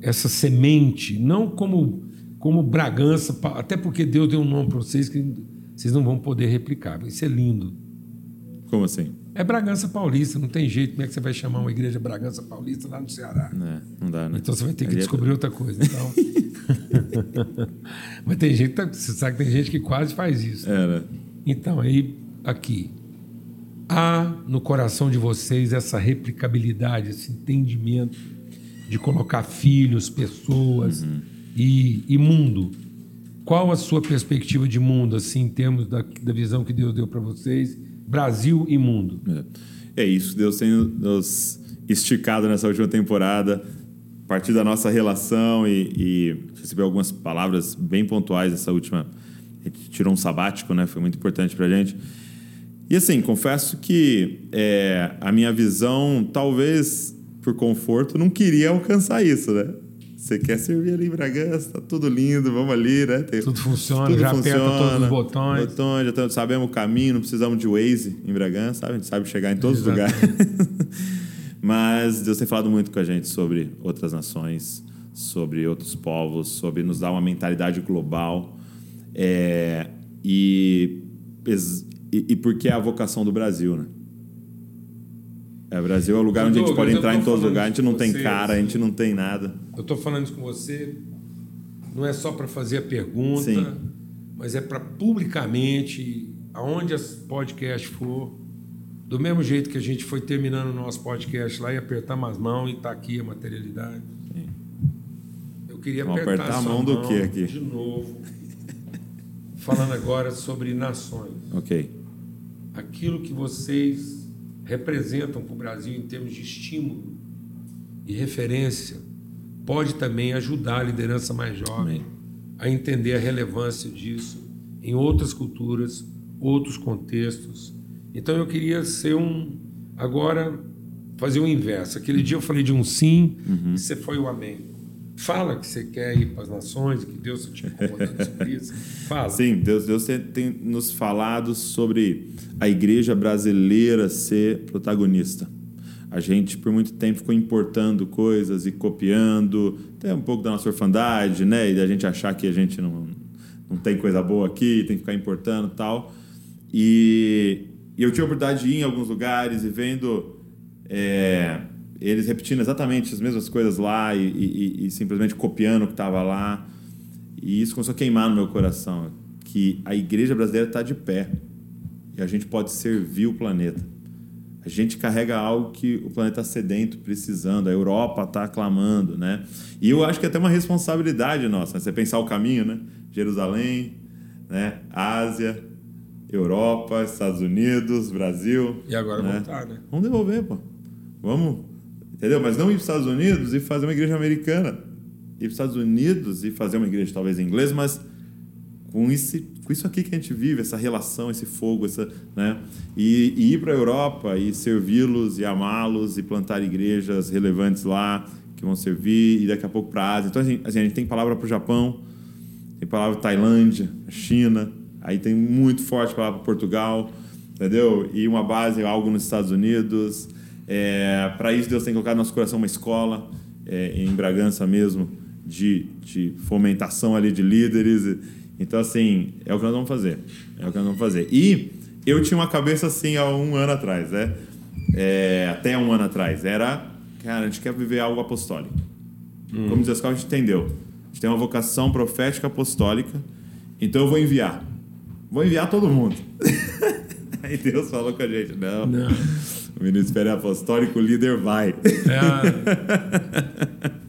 essa semente, não como, como Bragança, até porque Deus deu um nome para vocês que vocês não vão poder replicar. Isso é lindo. Como assim? É Bragança Paulista, não tem jeito. Como é que você vai chamar uma igreja Bragança Paulista lá no Ceará? Não, é, não dá, né? Então você vai ter que é descobrir outra coisa. Então... [LAUGHS] [LAUGHS] Mas tem gente, você sabe que tem gente que quase faz isso. É, né? Então, aí, aqui. Há no coração de vocês essa replicabilidade, esse entendimento de colocar filhos, pessoas uhum. e, e mundo. Qual a sua perspectiva de mundo, assim, em termos da, da visão que Deus deu para vocês? Brasil e mundo. É, é isso, Deus tem nos esticado nessa última temporada, partir da nossa relação e, e receber algumas palavras bem pontuais essa última. A gente tirou um sabático, né? Foi muito importante para gente. E assim, confesso que é, a minha visão, talvez por conforto, não queria alcançar isso, né? Você quer servir ali em Bragança, tá tudo lindo, vamos ali, né? Tem, tudo funciona, tudo já funciona, aperta todos os botões. Botões, já sabemos o caminho, não precisamos de Waze em Bragança, sabe? A gente sabe chegar em todos os lugares. [LAUGHS] Mas Deus tem falado muito com a gente sobre outras nações, sobre outros povos, sobre nos dar uma mentalidade global. É, e, e, e porque é a vocação do Brasil, né? É, o Brasil é o lugar onde a gente pode entrar em todos os lugares. A gente não tem cara, a gente não tem nada. Eu estou falando isso com você, não é só para fazer a pergunta, Sim. mas é para publicamente, aonde esse podcast for, do mesmo jeito que a gente foi terminando o nosso podcast lá e apertar as mãos e está aqui a materialidade. Sim. Eu queria apertar, apertar a mão do que aqui? De novo. falando agora sobre nações. Ok. aquilo que vocês representam para o Brasil em termos de estímulo e referência pode também ajudar a liderança mais jovem Amém. a entender a relevância disso em outras culturas, outros contextos. Então eu queria ser um agora fazer o inverso. Aquele dia eu falei de um sim e você foi o amém. Fala que você quer ir para as nações, que Deus está te incomodando [LAUGHS] sobre isso. Fala. Sim, Deus, Deus tem, tem nos falado sobre a igreja brasileira ser protagonista. A gente, por muito tempo, ficou importando coisas e copiando, até um pouco da nossa orfandade, né? E da gente achar que a gente não, não tem coisa boa aqui, tem que ficar importando e tal. E, e eu tive a oportunidade de ir em alguns lugares e vendo é, eles repetindo exatamente as mesmas coisas lá e, e- e simplesmente copiando o que estava lá. E isso começou a queimar no meu coração, que a igreja brasileira está de pé e a gente pode servir o planeta. A gente carrega algo que o planeta está sedento, precisando, a Europa está clamando, né? E eu acho que é até uma responsabilidade nossa, né? você pensar o caminho, né? Jerusalém, né? Ásia, Europa, Estados Unidos, Brasil. E agora né? voltar, né? Vamos devolver, pô. Vamos. Entendeu? Mas não ir para os Estados Unidos e fazer uma igreja americana. Ir para os Estados Unidos e fazer uma igreja talvez em inglês, mas com isso, com isso aqui que a gente vive, essa relação, esse fogo, essa, né? E, e ir para a Europa e servi-los e amá-los e plantar igrejas relevantes lá que vão servir e daqui a pouco para a Ásia. Então, assim, assim, a gente tem palavra para o Japão, tem palavra para Tailândia, China, aí tem muito forte palavra para Portugal, entendeu? E uma base, algo nos Estados Unidos. É, para isso, Deus tem colocado no nosso coração uma escola, é, em Bragança mesmo, de, de fomentação ali de líderes. Então, assim, é o que nós vamos fazer. É o que nós vamos fazer. E eu tinha uma cabeça assim há um ano atrás, né? É, até um ano atrás. Era, cara, a gente quer viver algo apostólico. Como diz a escola, a gente entendeu. A gente tem uma vocação profética apostólica, então eu vou enviar. Vou enviar todo mundo. [LAUGHS] Aí Deus falou com a gente: não, Não. o ministério apostólico, o líder vai. É, [LAUGHS]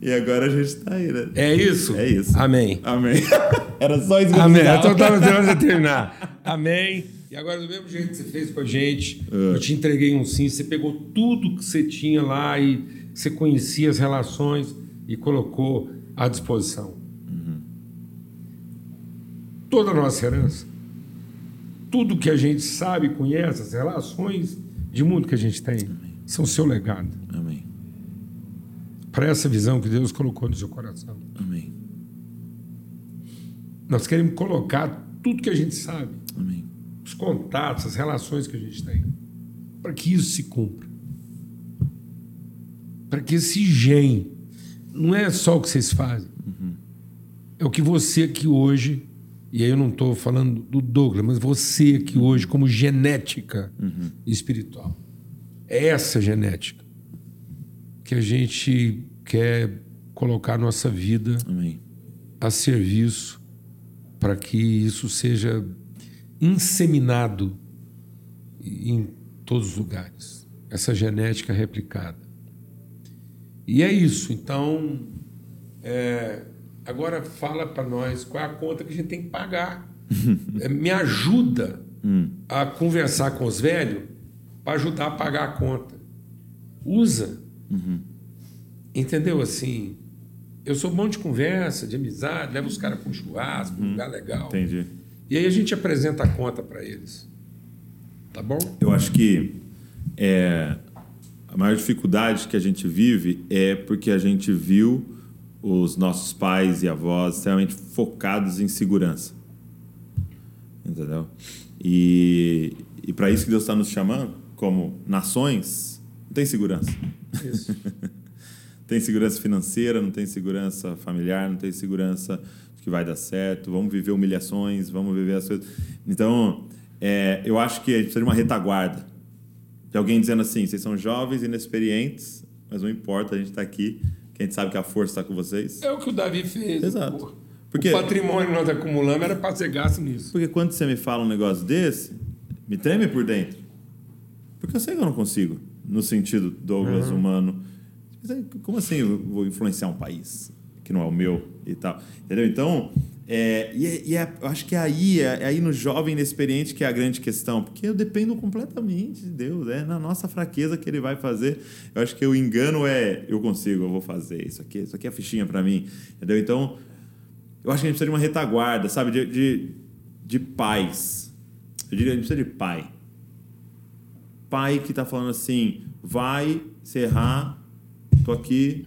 E agora a gente está aí, né? é isso? É isso. Amém. Amém. [LAUGHS] Era só isso que eu Amém. Então esperando você terminar. Amém. E agora, do mesmo jeito que você fez com a gente, É. eu te entreguei um sim, você pegou tudo que você tinha lá e você conhecia as relações e colocou à disposição. Toda a nossa herança, tudo que a gente sabe conhece, as relações de mundo que a gente tem, são seu legado. Amém. Para essa visão que Deus colocou no seu coração. Amém. Nós queremos colocar tudo que a gente sabe, Amém. os contatos, as relações que a gente tem, para que isso se cumpra. Para que esse gen não é só o que vocês fazem, é o que você aqui hoje, e aí eu não estou falando do Douglas, mas você aqui hoje, como genética espiritual, é essa genética que a gente quer colocar nossa vida Amém. a serviço para que isso seja inseminado em todos os lugares. Essa genética replicada. E é isso. Então, é, agora fala para nós qual é a conta que a gente tem que pagar. [LAUGHS] Me ajuda a conversar com os velhos para ajudar a pagar a conta. Usa. Entendeu? Assim, eu sou bom de conversa, de amizade, levo os caras para um churrasco, um lugar legal. Entendi. E aí a gente apresenta a conta para eles. Tá bom? Eu acho que é, a maior dificuldade que a gente vive é porque a gente viu os nossos pais e avós extremamente focados em segurança. Entendeu? E, e para isso que Deus está nos chamando, como nações, não tem segurança. Isso. [LAUGHS] tem segurança financeira, não tem segurança familiar, não tem segurança de que vai dar certo, vamos viver humilhações, vamos viver as coisas. Então, é, eu acho que a gente precisa de uma retaguarda. De alguém dizendo assim, vocês são jovens, inexperientes, mas não importa, a gente está aqui, a gente sabe que a força está com vocês. É o que o Davi fez. Exato. Pô. Porque- O patrimônio que nós acumulamos era para ser gasto nisso. Porque quando você me fala um negócio desse, me treme por dentro. Porque eu sei que eu não consigo, no sentido Douglas humano. Mas aí, Como assim eu vou influenciar um país que não é o meu e tal? Entendeu? Então, É, e é, e é, eu acho que é aí, é, é aí no jovem inexperiente que é a grande questão, porque eu dependo completamente de Deus, é na nossa fraqueza que Ele vai fazer. Eu acho que o engano é eu consigo, eu vou fazer isso aqui, isso aqui é a fichinha para mim, entendeu? Então, eu acho que a gente precisa de uma retaguarda, sabe, de, de, de pais. Eu diria, a gente precisa de pai. Pai que está falando assim, vai, se errar, tô aqui,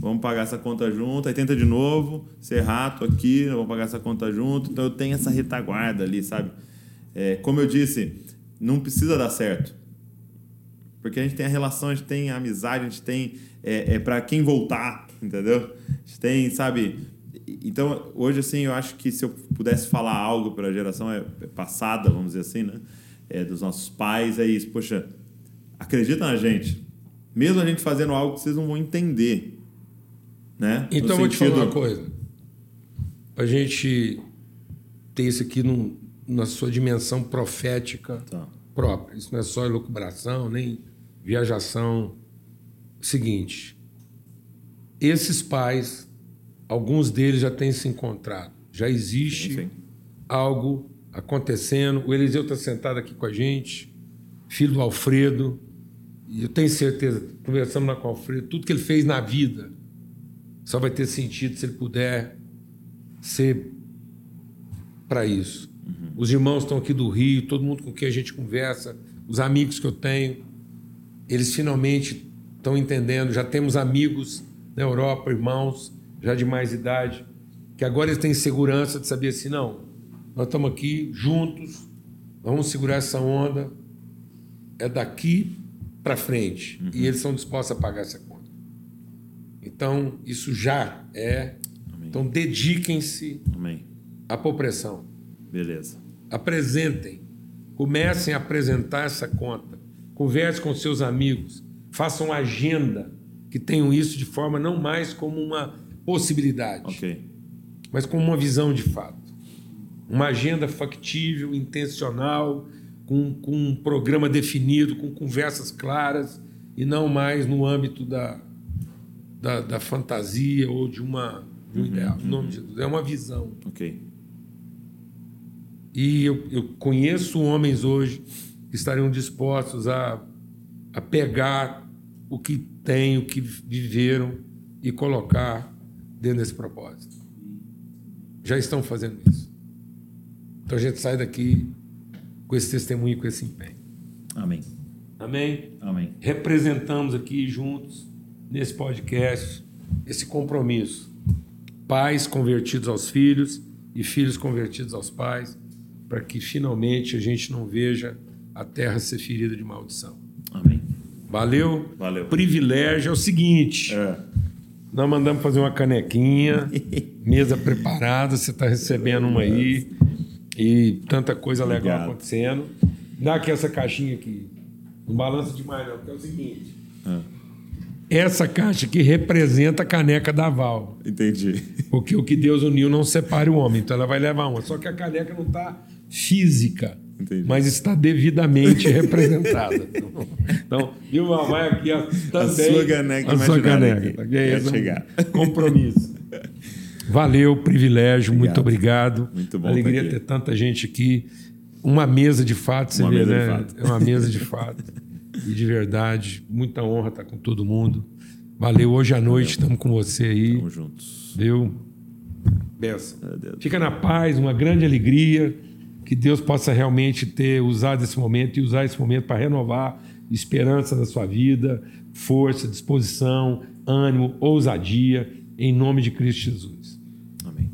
vamos pagar essa conta junto, aí tenta de novo, se errar, tô aqui, vamos pagar essa conta junto. Então eu tenho essa retaguarda ali, sabe? É, como eu disse, não precisa dar certo. Porque a gente tem a relação, a gente tem a amizade, a gente tem é, é para quem voltar, entendeu? A gente tem, sabe? Então, hoje, assim, eu acho que se eu pudesse falar algo para a geração é, é passada, vamos dizer assim, né? É, dos nossos pais, é isso. Poxa, acredita na gente. Mesmo a gente fazendo algo que vocês não vão entender. Né? Então, eu vou te falar uma coisa. A gente ter isso aqui num, na sua dimensão profética tá. própria. Isso não é só elucubração, nem viajação. Seguinte, esses pais, alguns deles já têm se encontrado. Já existe sim, sim. algo acontecendo. O Eliseu está sentado aqui com a gente, filho do Alfredo. E eu tenho certeza, conversamos lá com o Alfredo, tudo que ele fez na vida só vai ter sentido se ele puder ser para isso. Uhum. Os irmãos estão aqui do Rio, todo mundo com quem a gente conversa, os amigos que eu tenho, eles finalmente estão entendendo. Já temos amigos na Europa, irmãos, já de mais idade, que agora eles têm segurança de saber assim: não, nós estamos aqui juntos, vamos segurar essa onda, é daqui para frente. Uhum. E eles são dispostos a pagar essa. Então, isso já é. Amém. Então, dediquem-se à popressão. Beleza. Apresentem. Comecem a apresentar essa conta. Converse com seus amigos. Façam agenda que tenham isso de forma não mais como uma possibilidade, okay. mas como uma visão de fato. Uma agenda factível, intencional, com, com um programa definido, com conversas claras e não mais no âmbito da, da, da fantasia ou de, uma, de um uhum, ideal. Em nome de Jesus. É uma visão. Ok. E eu, eu conheço homens hoje que estariam dispostos a, a pegar o que têm, o que viveram e colocar dentro desse propósito. Já estão fazendo isso. Então a gente sai daqui com esse testemunho, com esse empenho. Amém. Amém? Amém. Representamos aqui juntos nesse podcast esse compromisso. Pais convertidos aos filhos e filhos convertidos aos pais, para que finalmente a gente não veja a terra ser ferida de maldição. Amém. Valeu? Valeu. Privilégio é o seguinte. É. Nós mandamos fazer uma canequinha, [LAUGHS] mesa preparada, você está recebendo uma aí. E tanta coisa legal Obrigado. acontecendo. Dá aqui essa caixinha aqui. Não balança demais, não, porque é o seguinte. É essa caixa que representa a caneca da Val. Entendi. Porque o que Deus uniu não separe o homem. Então ela vai levar uma. Só que a caneca não está física, Entendi. mas está devidamente representada. Então, viu, Val? Vai aqui ó, também. A sua caneca A sua caneca. Tá okay? chegar. Compromisso. Valeu, privilégio, obrigado. muito obrigado. Muito bom. Alegria ter tanta gente aqui. Uma mesa de fato, você uma vê, né? É uma mesa de fato. E de verdade, muita honra estar com todo mundo. Valeu, hoje à noite estamos com você aí. Estamos juntos. Viu? Benção. Fica na paz, uma grande alegria. Que Deus possa realmente ter usado esse momento e usar esse momento para renovar esperança na sua vida, força, disposição, ânimo, ousadia, em nome de Cristo Jesus. Amém.